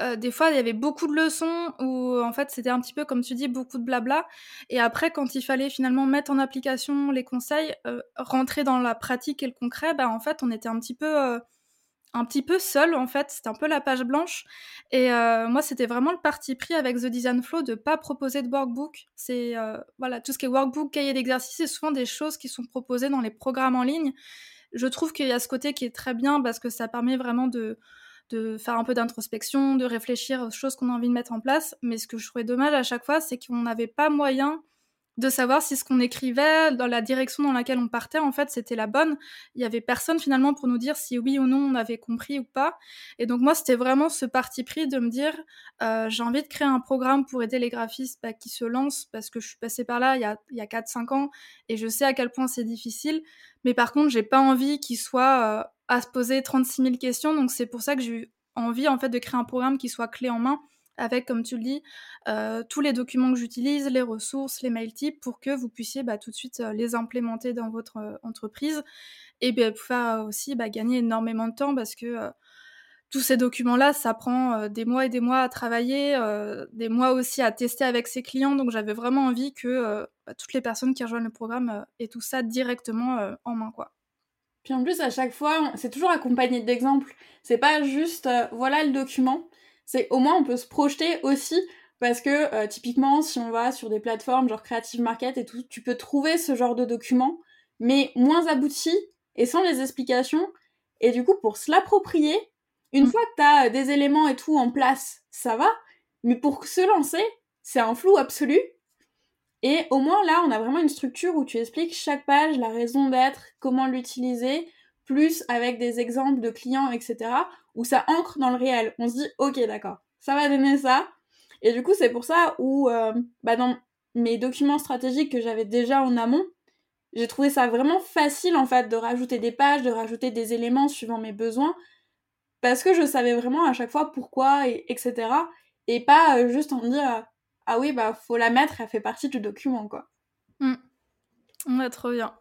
euh, des fois, il y avait beaucoup de leçons où, en fait, c'était un petit peu, comme tu dis, beaucoup de blabla. Et après, quand il fallait finalement mettre en application les conseils, euh, rentrer dans la pratique et le concret, bah, en fait, on était un petit peu, euh, un petit peu seul, en fait. C'était un peu la page blanche. Et moi, c'était vraiment le parti pris avec The Design Flow de pas proposer de workbook. C'est, voilà, tout ce qui est workbook, cahier d'exercice, c'est souvent des choses qui sont proposées dans les programmes en ligne. Je trouve qu'il y a ce côté qui est très bien parce que ça permet vraiment de de faire un peu d'introspection, de réfléchir aux choses qu'on a envie de mettre en place. Mais ce que je trouvais dommage à chaque fois, c'est qu'on n'avait pas moyen de savoir si ce qu'on écrivait, dans la direction dans laquelle on partait, en fait, c'était la bonne. Il y avait personne finalement pour nous dire si oui ou non on avait compris ou pas. Et donc moi, c'était vraiment ce parti pris de me dire, euh, j'ai envie de créer un programme pour aider les graphistes bah, qui se lancent, parce que je suis passée par là il y a, il y a 4-5 ans, et je sais à quel point c'est difficile. Mais par contre, j'ai pas envie qu'ils soient... Euh, à se poser 36 000 questions. Donc c'est pour ça que j'ai eu envie en fait de créer un programme qui soit clé en main avec, comme tu le dis, euh, tous les documents que j'utilise, les ressources, les mail types, pour que vous puissiez bah, tout de suite euh, les implémenter dans votre euh, entreprise et bah, pour faire aussi bah, gagner énormément de temps parce que tous ces documents-là, ça prend des mois et des mois à travailler, des mois aussi à tester avec ses clients. Donc j'avais vraiment envie que toutes les personnes qui rejoignent le programme aient tout ça directement en main, quoi. Puis en plus, à chaque fois, c'est toujours accompagné d'exemples. C'est pas juste, euh, voilà le document. C'est au moins, on peut se projeter aussi. Parce que, euh, typiquement, si on va sur des plateformes genre Creative Market et tout, tu peux trouver ce genre de documents, mais moins aboutis et sans les explications. Et du coup, pour se l'approprier, une mm. fois que tu as euh, des éléments et tout en place, ça va. Mais pour se lancer, c'est un flou absolu. Et au moins là, on a vraiment une structure où tu expliques chaque page, la raison d'être, comment l'utiliser, plus avec des exemples de clients, etc. Où ça ancre dans le réel. On se dit, ok, d'accord, ça va donner ça. Et du coup, c'est pour ça où, euh, bah, dans mes documents stratégiques que j'avais déjà en amont, j'ai trouvé ça vraiment facile en fait de rajouter des pages, de rajouter des éléments suivant mes besoins, parce que je savais vraiment à chaque fois pourquoi, et, etc. Et pas euh, juste en dire ah oui, bah faut la mettre, elle fait partie du document, quoi. Mmh. Ouais, trop bien.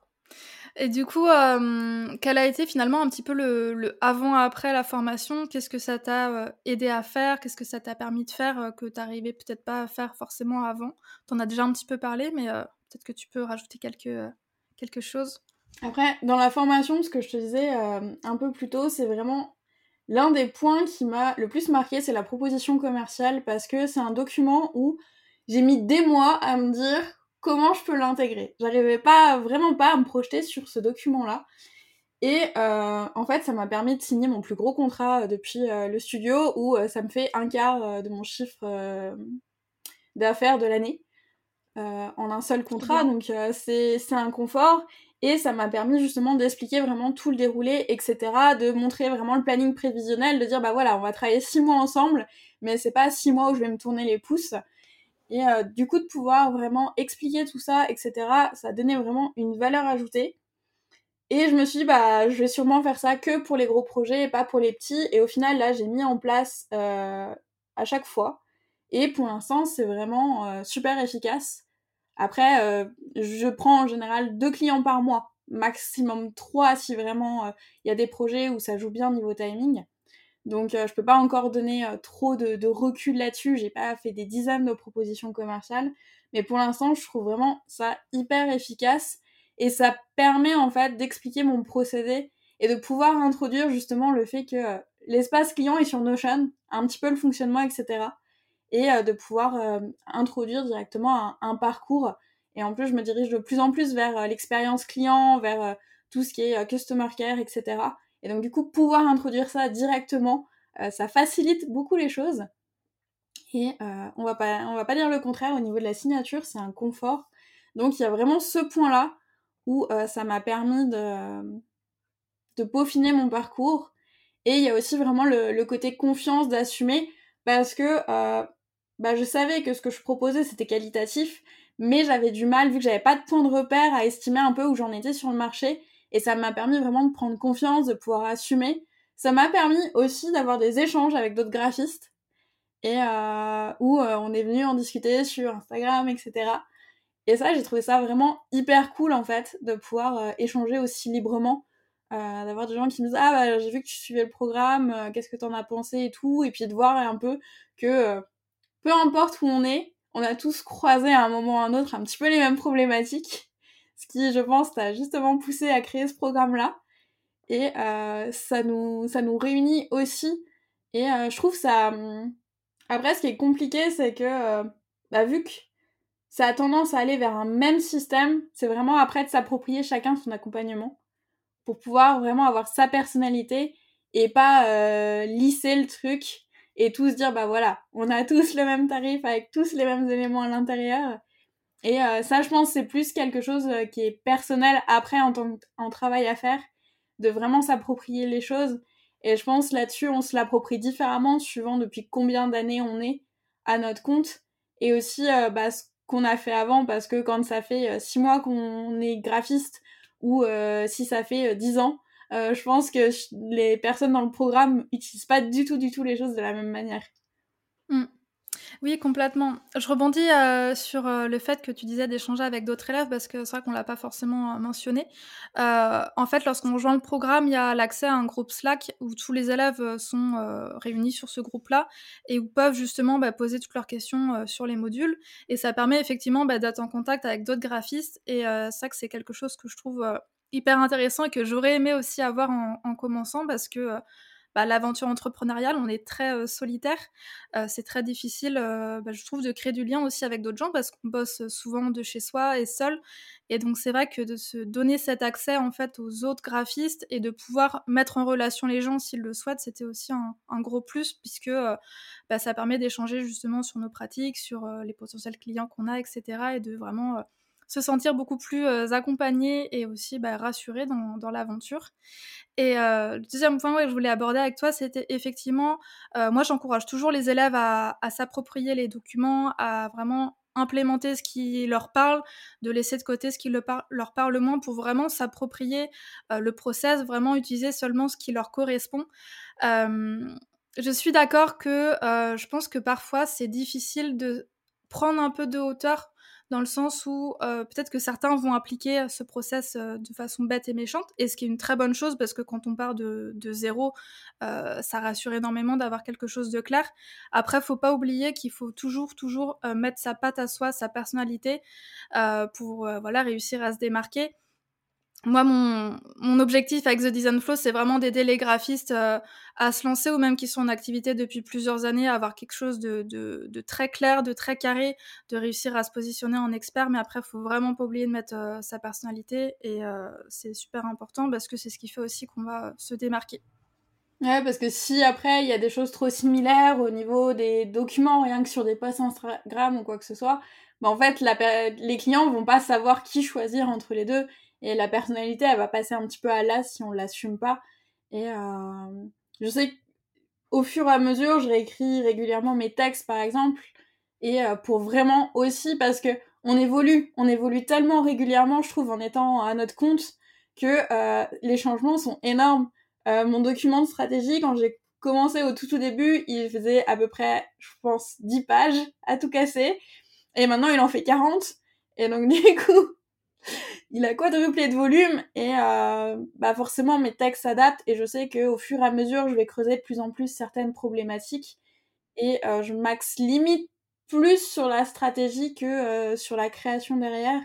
Et du coup, euh, quel a été finalement un petit peu le, avant-après la formation? Qu'est-ce que ça t'a euh, aidé à faire? Qu'est-ce que ça t'a permis de faire euh, que t'arrivais peut-être pas à faire forcément avant? T'en as déjà un petit peu parlé, mais peut-être que tu peux rajouter quelques, quelque chose Après, dans la formation, ce que je te disais un peu plus tôt, c'est vraiment l'un des points qui m'a le plus marqué, c'est la proposition commerciale parce que c'est un document où j'ai mis des mois à me dire comment je peux l'intégrer. J'arrivais pas vraiment pas à me projeter sur ce document-là. Et euh, en fait, ça m'a permis de signer mon plus gros contrat euh, depuis euh, le studio, où ça me fait un quart de mon chiffre d'affaires de l'année en un seul contrat. Donc c'est un confort. Et ça m'a permis justement d'expliquer vraiment tout le déroulé, etc. De montrer vraiment le planning prévisionnel, de dire bah voilà, on va travailler six mois ensemble, mais c'est pas six mois où je vais me tourner les pouces. Et du coup, de pouvoir vraiment expliquer tout ça, etc., ça donnait vraiment une valeur ajoutée. Et je me suis dit, bah, je vais sûrement faire ça que pour les gros projets et pas pour les petits. Et au final, là, j'ai mis en place euh, à chaque fois. Et pour l'instant, c'est vraiment euh, super efficace. Après, euh, je prends en général deux clients par mois, maximum trois si vraiment il y a des projets où ça joue bien niveau timing. Donc, je peux pas encore donner trop de, recul là-dessus. J'ai pas fait des dizaines de propositions commerciales. Mais pour l'instant, je trouve vraiment ça hyper efficace et ça permet en fait d'expliquer mon procédé et de pouvoir introduire justement le fait que euh, l'espace client est sur Notion, un petit peu le fonctionnement, etc. Et euh, de pouvoir euh, introduire directement un, parcours. Et en plus, je me dirige de plus en plus vers l'expérience client, vers tout ce qui est customer care, etc. Et donc du coup, pouvoir introduire ça directement, ça facilite beaucoup les choses. Et on va pas, va pas dire le contraire au niveau de la signature, c'est un confort. Donc il y a vraiment ce point-là où euh, ça m'a permis de, peaufiner mon parcours. Et il y a aussi vraiment le, côté confiance d'assumer parce que euh, bah, je savais que ce que je proposais c'était qualitatif, mais j'avais du mal, vu que j'avais pas de point de repère, à estimer un peu où j'en étais sur le marché. Et ça m'a permis vraiment de prendre confiance, de pouvoir assumer. Ça m'a permis aussi d'avoir des échanges avec d'autres graphistes et euh, où on est venu en discuter sur Instagram, etc. Et ça, j'ai trouvé ça vraiment hyper cool en fait, de pouvoir euh, échanger aussi librement, euh, d'avoir des gens qui me disent Ah bah j'ai vu que tu suivais le programme, euh, qu'est-ce que t'en as pensé et tout, et puis de voir un peu que peu importe où on est, on a tous croisé à un moment ou à un autre un petit peu les mêmes problématiques, ce qui, je pense, t'a justement poussé à créer ce programme-là. Et ça, nous, ça nous réunit aussi. Et je trouve ça. Hum, après, ce qui est compliqué, c'est que, bah, vu que ça a tendance à aller vers un même système. C'est vraiment après de s'approprier chacun son accompagnement pour pouvoir vraiment avoir sa personnalité et pas euh, lisser le truc et tous dire bah voilà, on a tous le même tarif avec tous les mêmes éléments à l'intérieur. Et euh, ça, je pense, c'est plus quelque chose euh, qui est personnel après en tant en travail à faire, de vraiment s'approprier les choses. Et je pense là-dessus, on se l'approprie différemment suivant depuis combien d'années on est à notre compte. Et aussi, bah, qu'on a fait avant parce que quand ça fait euh, six mois qu'on est graphiste ou euh, si ça fait euh, dix ans, je pense que les personnes dans le programme n'utilisent pas du tout, du tout les choses de la même manière. Mmh. Oui, complètement. Je rebondis euh, sur euh, le fait que tu disais d'échanger avec d'autres élèves parce que c'est vrai qu'on l'a pas forcément euh, mentionné. en fait, lorsqu'on rejoint le programme, il y a l'accès à un groupe Slack où tous les élèves sont réunis sur ce groupe-là et où peuvent justement bah, poser toutes leurs questions sur les modules. Et ça permet effectivement bah, d'être en contact avec d'autres graphistes. Et ça, c'est quelque chose que je trouve hyper intéressant et que j'aurais aimé aussi avoir en commençant parce que bah, l'aventure entrepreneuriale, on est très euh, solitaire. Euh, c'est très difficile, euh, bah, je trouve, de créer du lien aussi avec d'autres gens parce qu'on bosse souvent de chez soi et seul. Et donc c'est vrai que de se donner cet accès en fait aux autres graphistes et de pouvoir mettre en relation les gens s'ils le souhaitent, c'était aussi un, gros plus puisque bah, ça permet d'échanger justement sur nos pratiques, sur les potentiels clients qu'on a, etc. Et de vraiment se sentir beaucoup plus accompagné et aussi bah, rassuré dans, dans l'aventure. Et le deuxième point que je voulais aborder avec toi, c'était effectivement, moi j'encourage toujours les élèves à, à s'approprier les documents, à vraiment implémenter ce qui leur parle, de laisser de côté ce qui le leur parle moins pour vraiment s'approprier le process, vraiment utiliser seulement ce qui leur correspond. je suis d'accord que je pense que parfois c'est difficile de prendre un peu de hauteur dans le sens où euh, peut-être que certains vont appliquer ce process euh, de façon bête et méchante, et ce qui est une très bonne chose parce que quand on part de, zéro, euh, ça rassure énormément d'avoir quelque chose de clair. Après, faut pas oublier qu'il faut toujours, toujours mettre sa patte à soi, sa personnalité, pour voilà réussir à se démarquer. Moi, mon, objectif avec The Design Flow, c'est vraiment d'aider les graphistes euh, à se lancer ou même qui sont en activité depuis plusieurs années à avoir quelque chose de, très clair, de très carré, de réussir à se positionner en expert. Mais après, il faut vraiment pas oublier de mettre euh, sa personnalité et euh, c'est super important parce que c'est ce qui fait aussi qu'on va se démarquer. Ouais, parce que si après il y a des choses trop similaires au niveau des documents, rien que sur des posts Instagram ou quoi que ce soit, bah en fait, les clients vont pas savoir qui choisir entre les deux et la personnalité, elle va passer un petit peu à l'as si on l'assume pas. Et euh, je sais qu'au fur et à mesure, je réécris régulièrement mes textes, par exemple, et euh, pour vraiment aussi, parce que on évolue, on évolue tellement régulièrement, je trouve, en étant à notre compte, que euh, les changements sont énormes. Mon document de stratégie, quand j'ai commencé au tout tout début, il faisait à peu près, je pense, 10 pages à tout casser. Et maintenant, il en fait 40. Et donc, *laughs* du coup, il a quadruplé de volume et euh, bah forcément mes textes s'adaptent et je sais qu'au fur et à mesure je vais creuser de plus en plus certaines problématiques et euh, je max limite plus sur la stratégie que euh, sur la création derrière.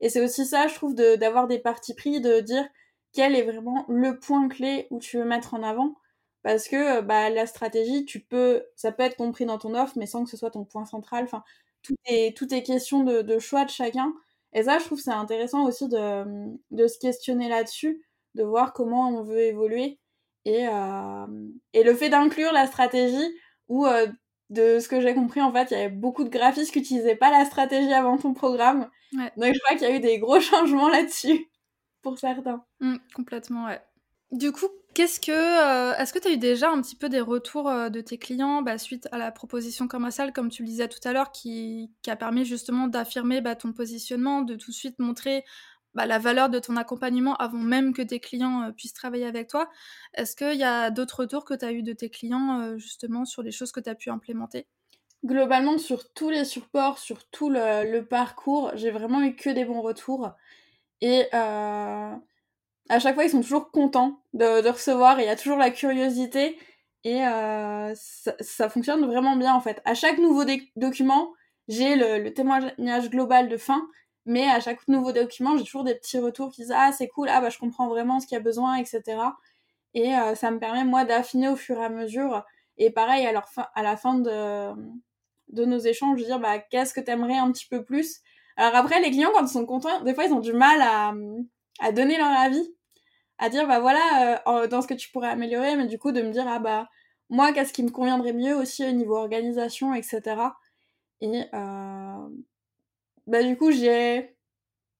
Et c'est aussi ça je trouve d'avoir des parties pris de dire quel est vraiment le point clé où tu veux mettre en avant. Parce que bah la stratégie tu peux ça peut être compris dans ton offre mais sans que ce soit ton point central. Enfin tout est tout est question de choix de chacun et ça, je trouve c'est intéressant aussi de, de se questionner là-dessus, de voir comment on veut évoluer. Et, euh, et le fait d'inclure la stratégie, ou euh, de ce que j'ai compris, en fait, il y avait beaucoup de graphistes qui n'utilisaient pas la stratégie avant ton programme. Donc je crois qu'il y a eu des gros *laughs* changements là-dessus, pour certains. Mmh, complètement, ouais. Du coup, qu'est-ce que, euh, est-ce que tu as eu déjà un petit peu des retours euh, de tes clients bah, suite à la proposition commerciale, comme tu le disais tout à l'heure, qui, a permis justement d'affirmer bah, ton positionnement, de tout de suite montrer bah, la valeur de ton accompagnement avant même que tes clients euh, puissent travailler avec toi? Est-ce qu'il y a d'autres retours que tu as eu de tes clients justement sur les choses que tu as pu implémenter? Globalement, sur tous les supports, sur tout le, le parcours, j'ai vraiment eu que des bons retours. Et à chaque fois, ils sont toujours contents de, recevoir il y a toujours la curiosité. Et euh, ça, fonctionne vraiment bien en fait. À chaque nouveau document, j'ai le, témoignage global de fin, mais à chaque nouveau document, j'ai toujours des petits retours qui disent Ah, c'est cool, ah, bah, je comprends vraiment ce qu'il y a besoin, etc. Et euh, ça me permet, moi, d'affiner au fur et à mesure. Et pareil, à, à la fin de, de nos échanges, de dire bah, Qu'est-ce que tu aimerais un petit peu plus? Alors après, les clients, quand ils sont contents, des fois, ils ont du mal à, à donner leur avis à dire bah voilà euh, dans ce que tu pourrais améliorer mais du coup de me dire ah bah moi qu'est-ce qui me conviendrait mieux aussi au niveau organisation etc et euh, bah du coup j'ai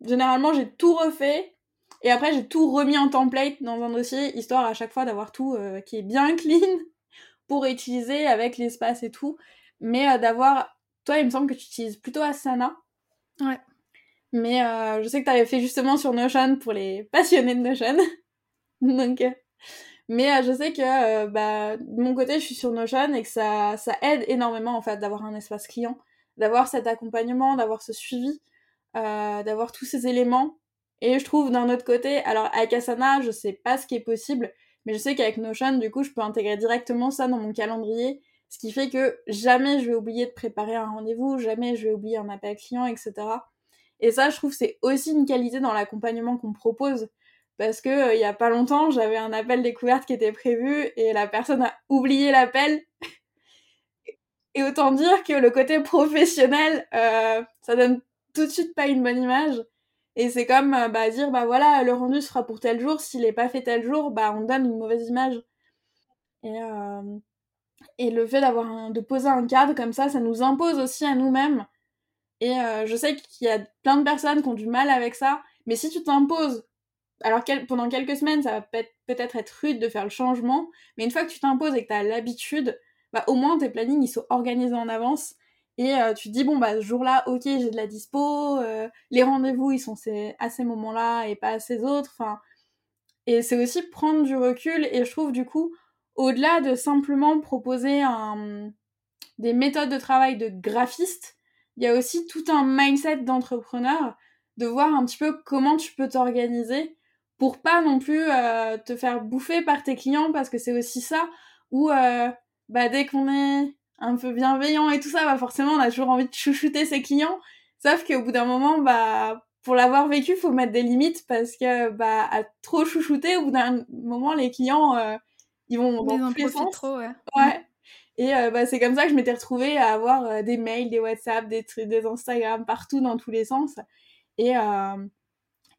généralement j'ai tout refait et après j'ai tout remis en template dans un dossier histoire à chaque fois d'avoir tout euh, qui est bien *laughs* clean pour utiliser avec l'espace et tout. Mais d'avoir toi il me semble que tu utilises plutôt Asana. Ouais. Mais je sais que tu avais fait justement sur Notion pour les passionnés de Notion *laughs* Donc, euh, mais euh, je sais que euh, bah, de mon côté, je suis sur Notion et que ça, ça aide énormément en fait d'avoir un espace client, d'avoir cet accompagnement, d'avoir ce suivi, d'avoir tous ces éléments. Et je trouve d'un autre côté, alors avec Asana, je sais pas ce qui est possible, mais je sais qu'avec Notion, du coup, je peux intégrer directement ça dans mon calendrier, ce qui fait que jamais je vais oublier de préparer un rendez-vous, jamais je vais oublier un appel client, etc. Et ça, je trouve, c'est aussi une qualité dans l'accompagnement qu'on propose parce que euh, il y a pas longtemps, j'avais un appel découverte qui était prévu et la personne a oublié l'appel. et autant dire que le côté professionnel, euh, ça donne tout de suite pas une bonne image. Et c'est comme euh, bah, dire bah voilà le rendu sera pour tel jour, s'il est pas fait tel jour, bah on donne une mauvaise image. Et et le fait d'avoir de poser un cadre comme ça, ça nous impose aussi à nous-mêmes. Et je sais qu'il y a plein de personnes qui ont du mal avec ça, mais si tu t'imposes alors pendant quelques semaines, ça va peut-être être rude de faire le changement, mais une fois que tu t'imposes et que tu as l'habitude, bah, au moins tes plannings ils sont organisés en avance et euh, tu te dis bon bah ce jour-là, ok j'ai de la dispo, euh, les rendez-vous ils sont à ces moments-là et pas à ces autres, et c'est aussi prendre du recul et je trouve du coup au-delà de simplement proposer des méthodes de travail de graphiste, il y a aussi tout un mindset d'entrepreneur de voir un petit peu comment tu peux t'organiser pour pas non plus euh, te faire bouffer par tes clients parce que c'est aussi ça où euh, bah dès qu'on est un peu bienveillant et tout ça bah forcément on a toujours envie de chouchouter ses clients sauf qu'au bout d'un moment bah pour l'avoir vécu, faut mettre des limites parce que bah à trop chouchouter, au bout d'un moment, les clients euh, ils vont ils en trop, ouais. Ouais. Et bah, c'est comme ça que je m'étais retrouvée à avoir des mails, des WhatsApp, des des Instagram, partout dans tous les sens. Et,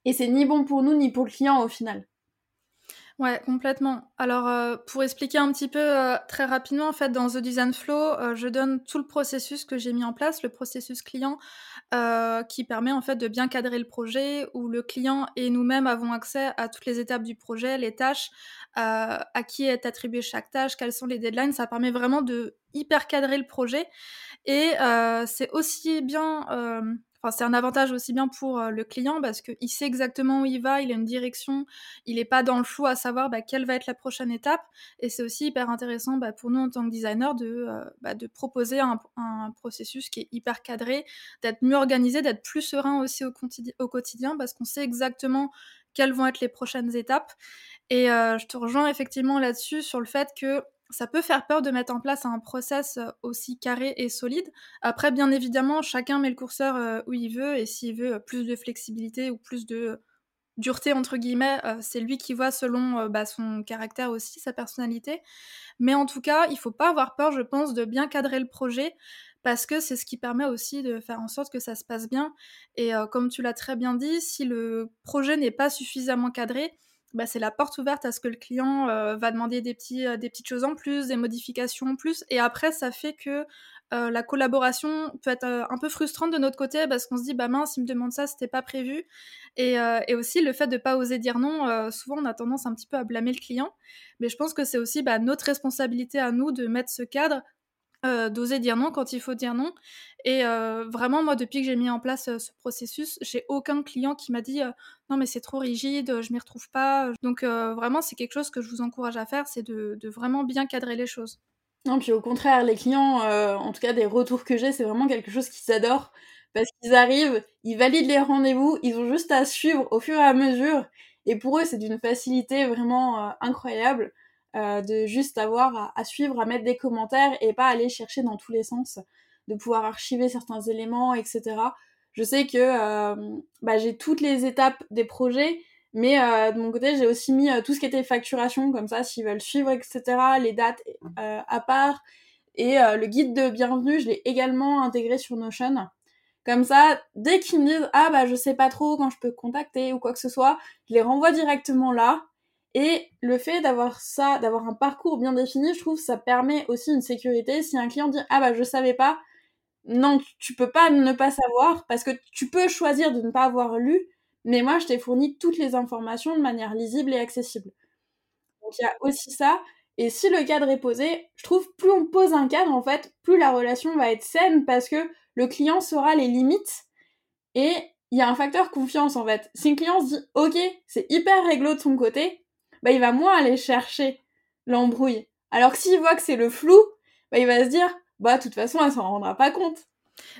et c'est ni bon pour nous ni pour le client au final. Ouais, complètement. Alors, euh, pour expliquer un petit peu euh, très rapidement, en fait, dans The Design Flow, euh, je donne tout le processus que j'ai mis en place, le processus client, qui permet en fait de bien cadrer le projet, où le client et nous-mêmes avons accès à toutes les étapes du projet, les tâches, à qui est attribuée chaque tâche, quelles sont les deadlines. Ça permet vraiment de hyper cadrer le projet. Et c'est aussi bien c'est un avantage aussi bien pour euh, le client parce qu'il sait exactement où il va, il a une direction, il n'est pas dans le flou à savoir bah, quelle va être la prochaine étape. Et c'est aussi hyper intéressant bah, pour nous en tant que designer de, euh, bah, proposer un, processus qui est hyper cadré, d'être mieux organisé, d'être plus serein aussi au, au quotidien parce qu'on sait exactement quelles vont être les prochaines étapes. Et euh, je te rejoins effectivement là-dessus sur le fait que ça peut faire peur de mettre en place un process euh, aussi carré et solide. Après, bien évidemment, chacun met le curseur euh, où il veut, et s'il veut euh, plus de flexibilité ou plus de dureté, entre guillemets, c'est lui qui voit selon bah, son caractère aussi, sa personnalité. Mais en tout cas, il faut pas avoir peur, je pense, de bien cadrer le projet, parce que c'est ce qui permet aussi de faire en sorte que ça se passe bien. Et comme tu l'as très bien dit, si le projet n'est pas suffisamment cadré, bah, c'est la porte ouverte à ce que le client euh, va demander euh, des petites choses en plus, des modifications en plus. Et après, ça fait que euh, la collaboration peut être un peu frustrante de notre côté parce qu'on se dit, bah mince, il me demande ça, c'était pas prévu. Et, et, aussi, le fait de pas oser dire non, souvent on a tendance un petit peu à blâmer le client. Mais je pense que c'est aussi bah, notre responsabilité à nous de mettre ce cadre euh, d'oser dire non quand il faut dire non. Et euh, vraiment, moi, depuis que j'ai mis en place euh, ce processus, j'ai aucun client qui m'a dit non, mais c'est trop rigide, je m'y retrouve pas. Donc, vraiment, c'est quelque chose que je vous encourage à faire, c'est de, vraiment bien cadrer les choses. Non, puis au contraire, les clients, en tout cas des retours que j'ai, c'est vraiment quelque chose qu'ils adorent parce qu'ils arrivent, ils valident les rendez-vous, ils ont juste à suivre au fur et à mesure. Et pour eux, c'est d'une facilité vraiment incroyable. Euh, de juste avoir à, suivre, à mettre des commentaires et pas aller chercher dans tous les sens, de pouvoir archiver certains éléments, etc. Je sais que euh, bah, j'ai toutes les étapes des projets, mais euh, de mon côté, j'ai aussi mis tout ce qui était facturation, comme ça, s'ils veulent suivre, etc., les dates à part. Et le guide de bienvenue, je l'ai également intégré sur Notion. Comme ça, dès qu'ils me disent ah bah je sais pas trop quand je peux contacter ou quoi que ce soit, je les renvoie directement là. Et le fait d'avoir ça, d'avoir un parcours bien défini, je trouve ça permet aussi une sécurité. Si un client dit ah bah je savais pas, non tu peux pas ne pas savoir parce que tu peux choisir de ne pas avoir lu, mais moi je t'ai fourni toutes les informations de manière lisible et accessible. Donc il y a aussi ça. Et si le cadre est posé, je trouve plus on pose un cadre en fait, plus la relation va être saine parce que le client saura les limites et il y a un facteur confiance en fait. Si un client se dit ok c'est hyper réglo de son côté, bah, il va moins aller chercher l'embrouille. Alors que s'il voit que c'est le flou, bah, il va se dire, bah, de toute façon, elle s'en rendra pas compte.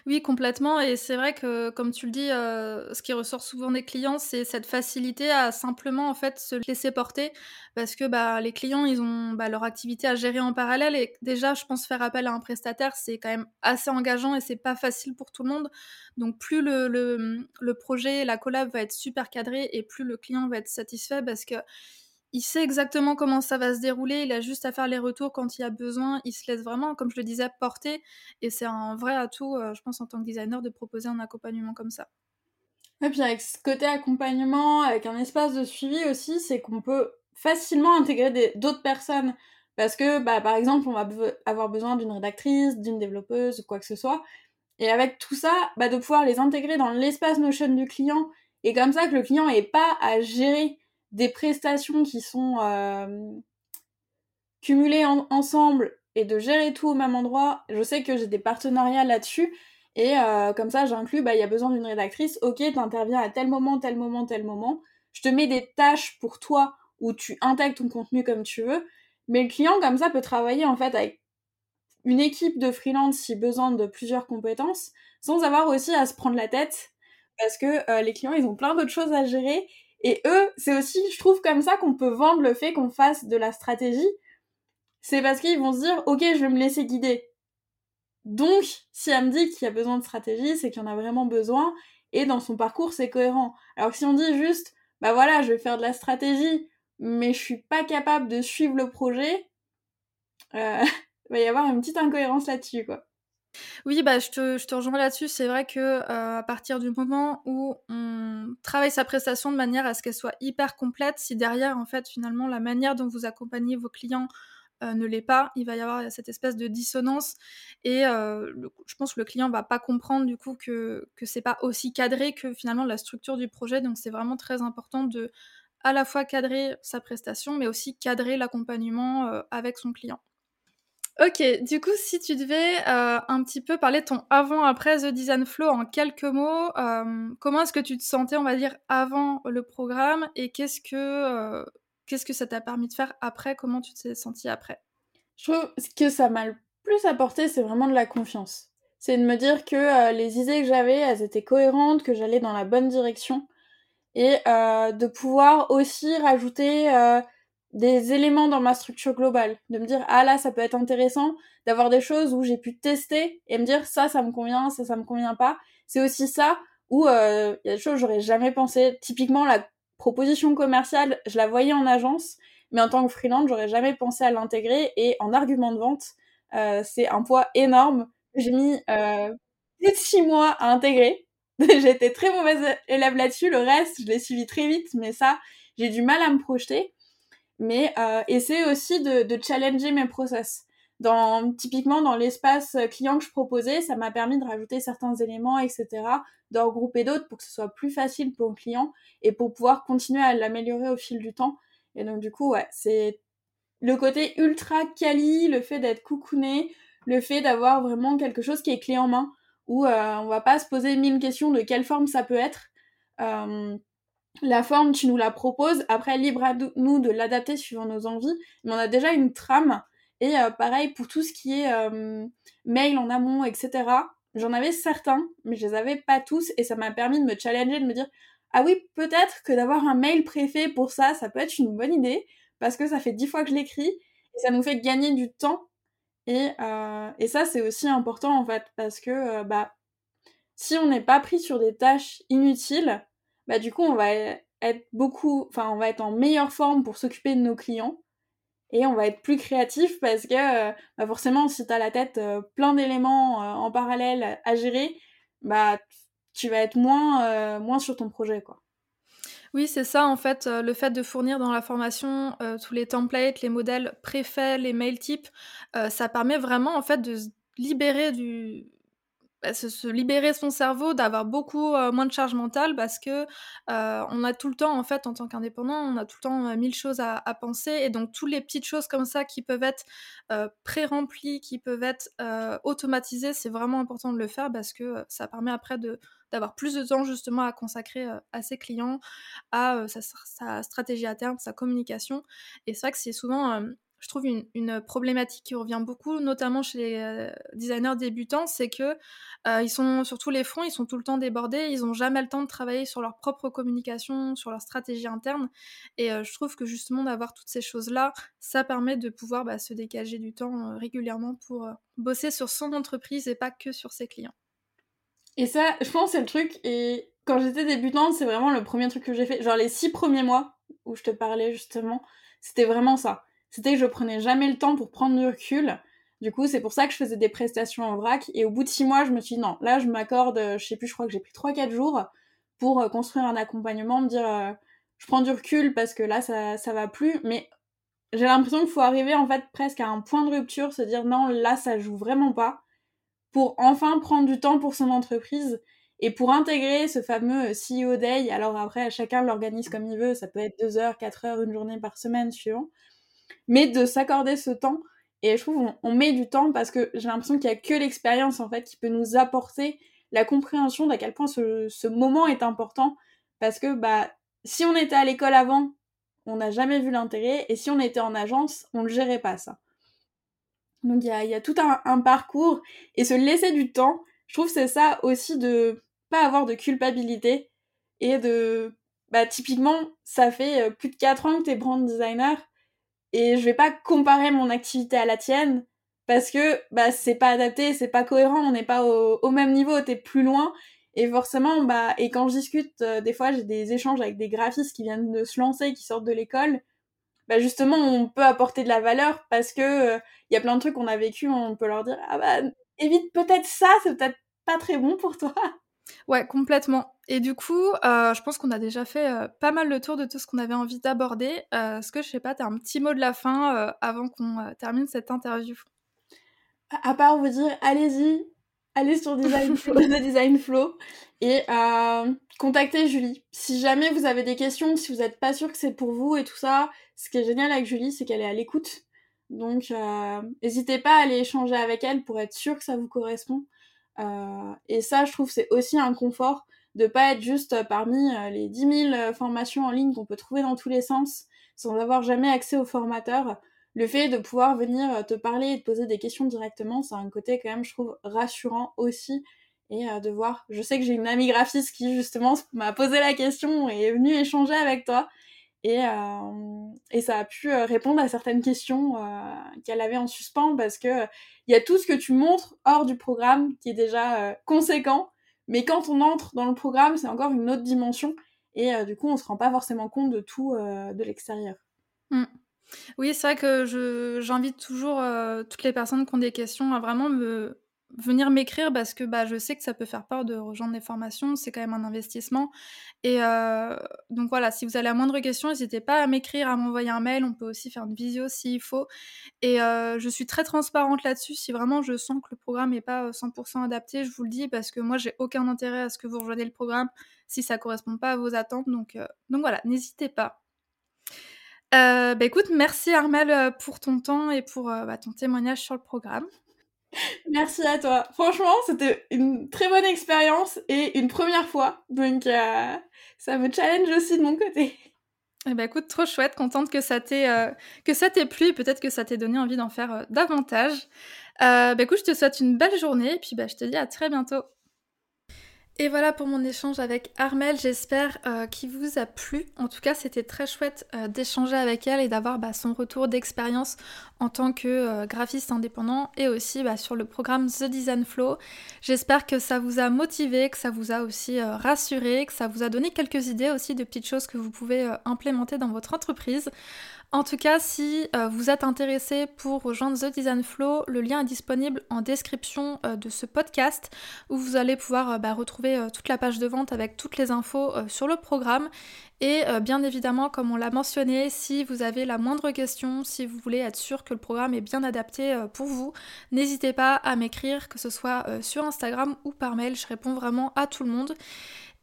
Oui, complètement. Et c'est vrai que, comme tu le dis, euh, ce qui ressort souvent des clients, c'est cette facilité à simplement en fait se laisser porter, parce que bah, les clients, ils ont bah, leur activité à gérer en parallèle. Et déjà, je pense faire appel à un prestataire, c'est quand même assez engageant et c'est pas facile pour tout le monde. Donc, plus le, le, le projet, la collab va être super cadré et plus le client va être satisfait, parce que il sait exactement comment ça va se dérouler, il a juste à faire les retours quand il y a besoin, il se laisse vraiment, comme je le disais, porter, et c'est un vrai atout, euh, je pense, en tant que designer, de proposer un accompagnement comme ça. Et puis avec ce côté accompagnement, avec un espace de suivi aussi, c'est qu'on peut facilement intégrer d'autres personnes, parce que, bah, par exemple, on va avoir besoin d'une rédactrice, d'une développeuse, quoi que ce soit, et avec tout ça, bah, de pouvoir les intégrer dans l'espace Notion du client, et comme ça que le client n'ait pas à gérer des prestations qui sont euh, cumulées ensemble et de gérer tout au même endroit. Je sais que j'ai des partenariats là-dessus. Et euh, comme ça, j'inclus, bah, il y a besoin d'une rédactrice. Ok, t'interviens à tel moment, tel moment, tel moment. Je te mets des tâches pour toi où tu intègres ton contenu comme tu veux. Mais le client, comme ça, peut travailler en fait avec une équipe de freelance si besoin de plusieurs compétences, sans avoir aussi à se prendre la tête. Parce que euh, les clients, ils ont plein d'autres choses à gérer et eux, c'est aussi, je trouve, comme ça qu'on peut vendre le fait qu'on fasse de la stratégie. C'est parce qu'ils vont se dire, ok, je vais me laisser guider. Donc, si elle me dit qu'il y a besoin de stratégie, c'est qu'il y en a vraiment besoin, et dans son parcours, c'est cohérent. Alors que si on dit juste, bah voilà, je vais faire de la stratégie, mais je suis pas capable de suivre le projet, euh, il *laughs* va y avoir une petite incohérence là-dessus, quoi. Oui, bah, je te, rejoins là-dessus. C'est vrai que euh, à partir du moment où on travaille sa prestation de manière à ce qu'elle soit hyper complète, si derrière, en fait, finalement, la manière dont vous accompagnez vos clients euh, ne l'est pas, il va y avoir cette espèce de dissonance et euh, je pense que le client va pas comprendre du coup que que c'est pas aussi cadré que finalement la structure du projet. Donc c'est vraiment très important de à la fois cadrer sa prestation, mais aussi cadrer l'accompagnement avec son client. Ok, du coup, si tu devais euh, un petit peu parler de ton avant-après The Design Flow en quelques mots, euh, comment est-ce que tu te sentais, on va dire, avant le programme et qu'est-ce que, euh, qu'est-ce que ça t'a permis de faire après? Comment tu t'es senti après? Je trouve que ça m'a le plus apporté, c'est vraiment de la confiance. C'est de me dire que les idées que j'avais, elles étaient cohérentes, que j'allais dans la bonne direction et de pouvoir aussi rajouter des éléments dans ma structure globale, de me dire ah là ça peut être intéressant d'avoir des choses où j'ai pu tester et me dire ça ça me convient, ça ça me convient pas. C'est aussi ça où euh, il y a des choses j'aurais jamais pensé. Typiquement la proposition commerciale, je la voyais en agence, mais en tant que freelance j'aurais jamais pensé à l'intégrer et en argument de vente euh, c'est un poids énorme. J'ai mis euh, de six mois à intégrer. *laughs* J'étais très mauvaise élève là-dessus. Le reste je l'ai suivi très vite, mais ça j'ai du mal à me projeter mais euh, essayer aussi de, de, challenger mes process. Dans, typiquement, dans l'espace client que je proposais, ça m'a permis de rajouter certains éléments, etc., de regrouper d'autres pour que ce soit plus facile pour le client et pour pouvoir continuer à l'améliorer au fil du temps. Et donc, du coup, ouais, c'est le côté ultra quali, le fait d'être coucouné, le fait d'avoir vraiment quelque chose qui est clé en main, où euh, on va pas se poser mille questions de quelle forme ça peut être. Euh, la forme, tu nous la proposes. Après, libre à nous de l'adapter suivant nos envies. Mais on a déjà une trame. Et euh, pareil, pour tout ce qui est euh, mail en amont, etc., j'en avais certains, mais je les avais pas tous. Et ça m'a permis de me challenger, de me dire Ah oui, peut-être que d'avoir un mail préfet pour ça, ça peut être une bonne idée. Parce que ça fait dix fois que je l'écris. Et ça nous fait gagner du temps. Et, euh, et ça, c'est aussi important, en fait. Parce que, bah, si on n'est pas pris sur des tâches inutiles, bah du coup on va être beaucoup, enfin on va être en meilleure forme pour s'occuper de nos clients et on va être plus créatif parce que euh, bah forcément si tu as la tête euh, plein d'éléments euh, en parallèle à gérer, bah tu vas être moins, moins sur ton projet quoi. Oui, c'est ça en fait, le fait de fournir dans la formation tous les templates, les modèles préfaits, les mail types, ça permet vraiment en fait de se libérer du, bah, se, libérer son cerveau, d'avoir beaucoup moins de charge mentale parce que on a tout le temps, en fait, en tant qu'indépendant, on a tout le temps mille choses à, penser et donc toutes les petites choses comme ça qui peuvent être pré-remplies, qui peuvent être automatisées, c'est vraiment important de le faire parce que ça permet après de d'avoir plus de temps justement à consacrer à ses clients, à sa, sa, stratégie à terme, sa communication. Et c'est vrai que c'est souvent je trouve une, problématique qui revient beaucoup, notamment chez les euh, designers débutants, c'est que euh, ils sont sur tous les fronts, ils sont tout le temps débordés, ils n'ont jamais le temps de travailler sur leur propre communication, sur leur stratégie interne. Et euh, je trouve que justement d'avoir toutes ces choses-là, ça permet de pouvoir bah, se dégager du temps régulièrement pour bosser sur son entreprise et pas que sur ses clients. Et ça, je pense, c'est le truc. Et quand j'étais débutante, c'est vraiment le premier truc que j'ai fait. Genre les six premiers mois où je te parlais justement, c'était vraiment ça c'était que je prenais jamais le temps pour prendre du recul. Du coup, c'est pour ça que je faisais des prestations en vrac. Et au bout de six mois, je me suis dit, non, là, je m'accorde, euh, je sais plus, je crois que j'ai pris trois, quatre jours pour euh, construire un accompagnement, me dire, euh, je prends du recul parce que là, ça, ça va plus. Mais j'ai l'impression qu'il faut arriver, en fait, presque à un point de rupture, se dire, non, là, ça joue vraiment pas, pour enfin prendre du temps pour son entreprise et pour intégrer ce fameux CEO Day. Alors après, chacun l'organise comme il veut, ça peut être deux heures, quatre heures, une journée par semaine, suivant mais de s'accorder ce temps. Et je trouve on, met du temps parce que j'ai l'impression qu'il n'y a que l'expérience en fait qui peut nous apporter la compréhension d'à quel point ce, moment est important. Parce que bah si on était à l'école avant, on n'a jamais vu l'intérêt, et si on était en agence, on ne gérait pas ça. Donc il y a, tout un, parcours, et se laisser du temps, je trouve c'est ça aussi de pas avoir de culpabilité, et de... Bah typiquement, ça fait euh, plus de 4 ans que tu es brand designer, et je vais pas comparer mon activité à la tienne, parce que bah c'est pas adapté, c'est pas cohérent, on n'est pas au, même niveau, t'es plus loin. Et forcément, bah, et quand je discute, euh, des fois, j'ai des échanges avec des graphistes qui viennent de se lancer, qui sortent de l'école. Bah, justement, on peut apporter de la valeur parce que il euh, y a plein de trucs qu'on a vécu, on peut leur dire, ah bah, évite peut-être ça, c'est peut-être pas très bon pour toi. Ouais, complètement. Et du coup, euh, je pense qu'on a déjà fait euh, pas mal le tour de tout ce qu'on avait envie d'aborder. Euh, Est-ce que, je sais pas, t'as un petit mot de la fin avant qu'on termine cette interview? À part vous dire, allez-y, allez sur Design *laughs* Flow, *laughs* Design Flow et contactez Julie. Si jamais vous avez des questions, si vous n'êtes pas sûr que c'est pour vous et tout ça, ce qui est génial avec Julie, c'est qu'elle est à l'écoute. Donc, n'hésitez pas à aller échanger avec elle pour être sûr que ça vous correspond. Euh, et ça, je trouve, c'est aussi un confort de pas être juste parmi euh, les 10 000 formations en ligne qu'on peut trouver dans tous les sens sans avoir jamais accès au formateur. Le fait de pouvoir venir euh, te parler et te poser des questions directement, c'est un côté quand même, je trouve, rassurant aussi. Et de voir, je sais que j'ai une amie graphiste qui justement *laughs* m'a posé la question et est venue échanger avec toi. Et, euh, et ça a pu répondre à certaines questions euh, qu'elle avait en suspens parce que il y a tout ce que tu montres hors du programme qui est déjà euh, conséquent, mais quand on entre dans le programme, c'est encore une autre dimension et euh, du coup, on se rend pas forcément compte de tout euh, de l'extérieur. Mmh. Oui, c'est vrai que j'invite toujours toutes les personnes qui ont des questions à vraiment me venir m'écrire parce que bah, je sais que ça peut faire peur de rejoindre des formations, c'est quand même un investissement. Et euh, donc voilà, si vous avez la moindre question, n'hésitez pas à m'écrire, à m'envoyer un mail, on peut aussi faire une visio s'il faut. Et euh, je suis très transparente là-dessus, si vraiment je sens que le programme n'est pas 100% adapté, je vous le dis, parce que moi j'ai aucun intérêt à ce que vous rejoigniez le programme si ça correspond pas à vos attentes. Donc, euh, donc voilà, n'hésitez pas. bah écoute, merci Armel pour ton temps et pour bah, ton témoignage sur le programme. Merci à toi. Franchement, c'était une très bonne expérience et une première fois. Donc, euh, ça me challenge aussi de mon côté. Eh ben écoute, trop chouette, contente que ça t'ait euh, que ça t'ait plu et peut-être que ça t'ait donné envie d'en faire euh, davantage. bah écoute, je te souhaite une belle journée et puis bah, je te dis à très bientôt. Et voilà pour mon échange avec Armel, j'espère euh, qu'il vous a plu. En tout cas, c'était très chouette euh, d'échanger avec elle et d'avoir bah, son retour d'expérience en tant que euh, graphiste indépendant et aussi bah, sur le programme The Design Flow. J'espère que ça vous a motivé, que ça vous a aussi rassuré, que ça vous a donné quelques idées aussi de petites choses que vous pouvez implémenter dans votre entreprise. En tout cas, si euh, vous êtes intéressé pour rejoindre The Design Flow, le lien est disponible en description euh, de ce podcast où vous allez pouvoir euh, bah, retrouver toute la page de vente avec toutes les infos sur le programme. Et bien évidemment, comme on l'a mentionné, si vous avez la moindre question, si vous voulez être sûr que le programme est bien adapté pour vous, n'hésitez pas à m'écrire, que ce soit sur Instagram ou par mail. Je réponds vraiment à tout le monde.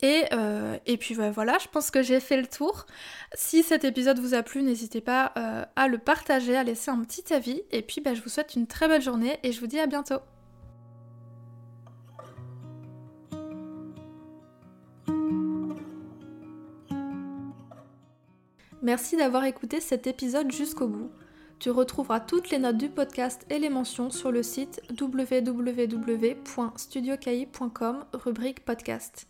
Et, euh, et puis voilà, je pense que j'ai fait le tour. Si cet épisode vous a plu, n'hésitez pas euh, à le partager, à laisser un petit avis. Et puis bah, je vous souhaite une très belle journée et je vous dis à bientôt. Merci d'avoir écouté cet épisode jusqu'au bout. Tu retrouveras toutes les notes du podcast et les mentions sur le site www.studiocahi.com rubrique podcast.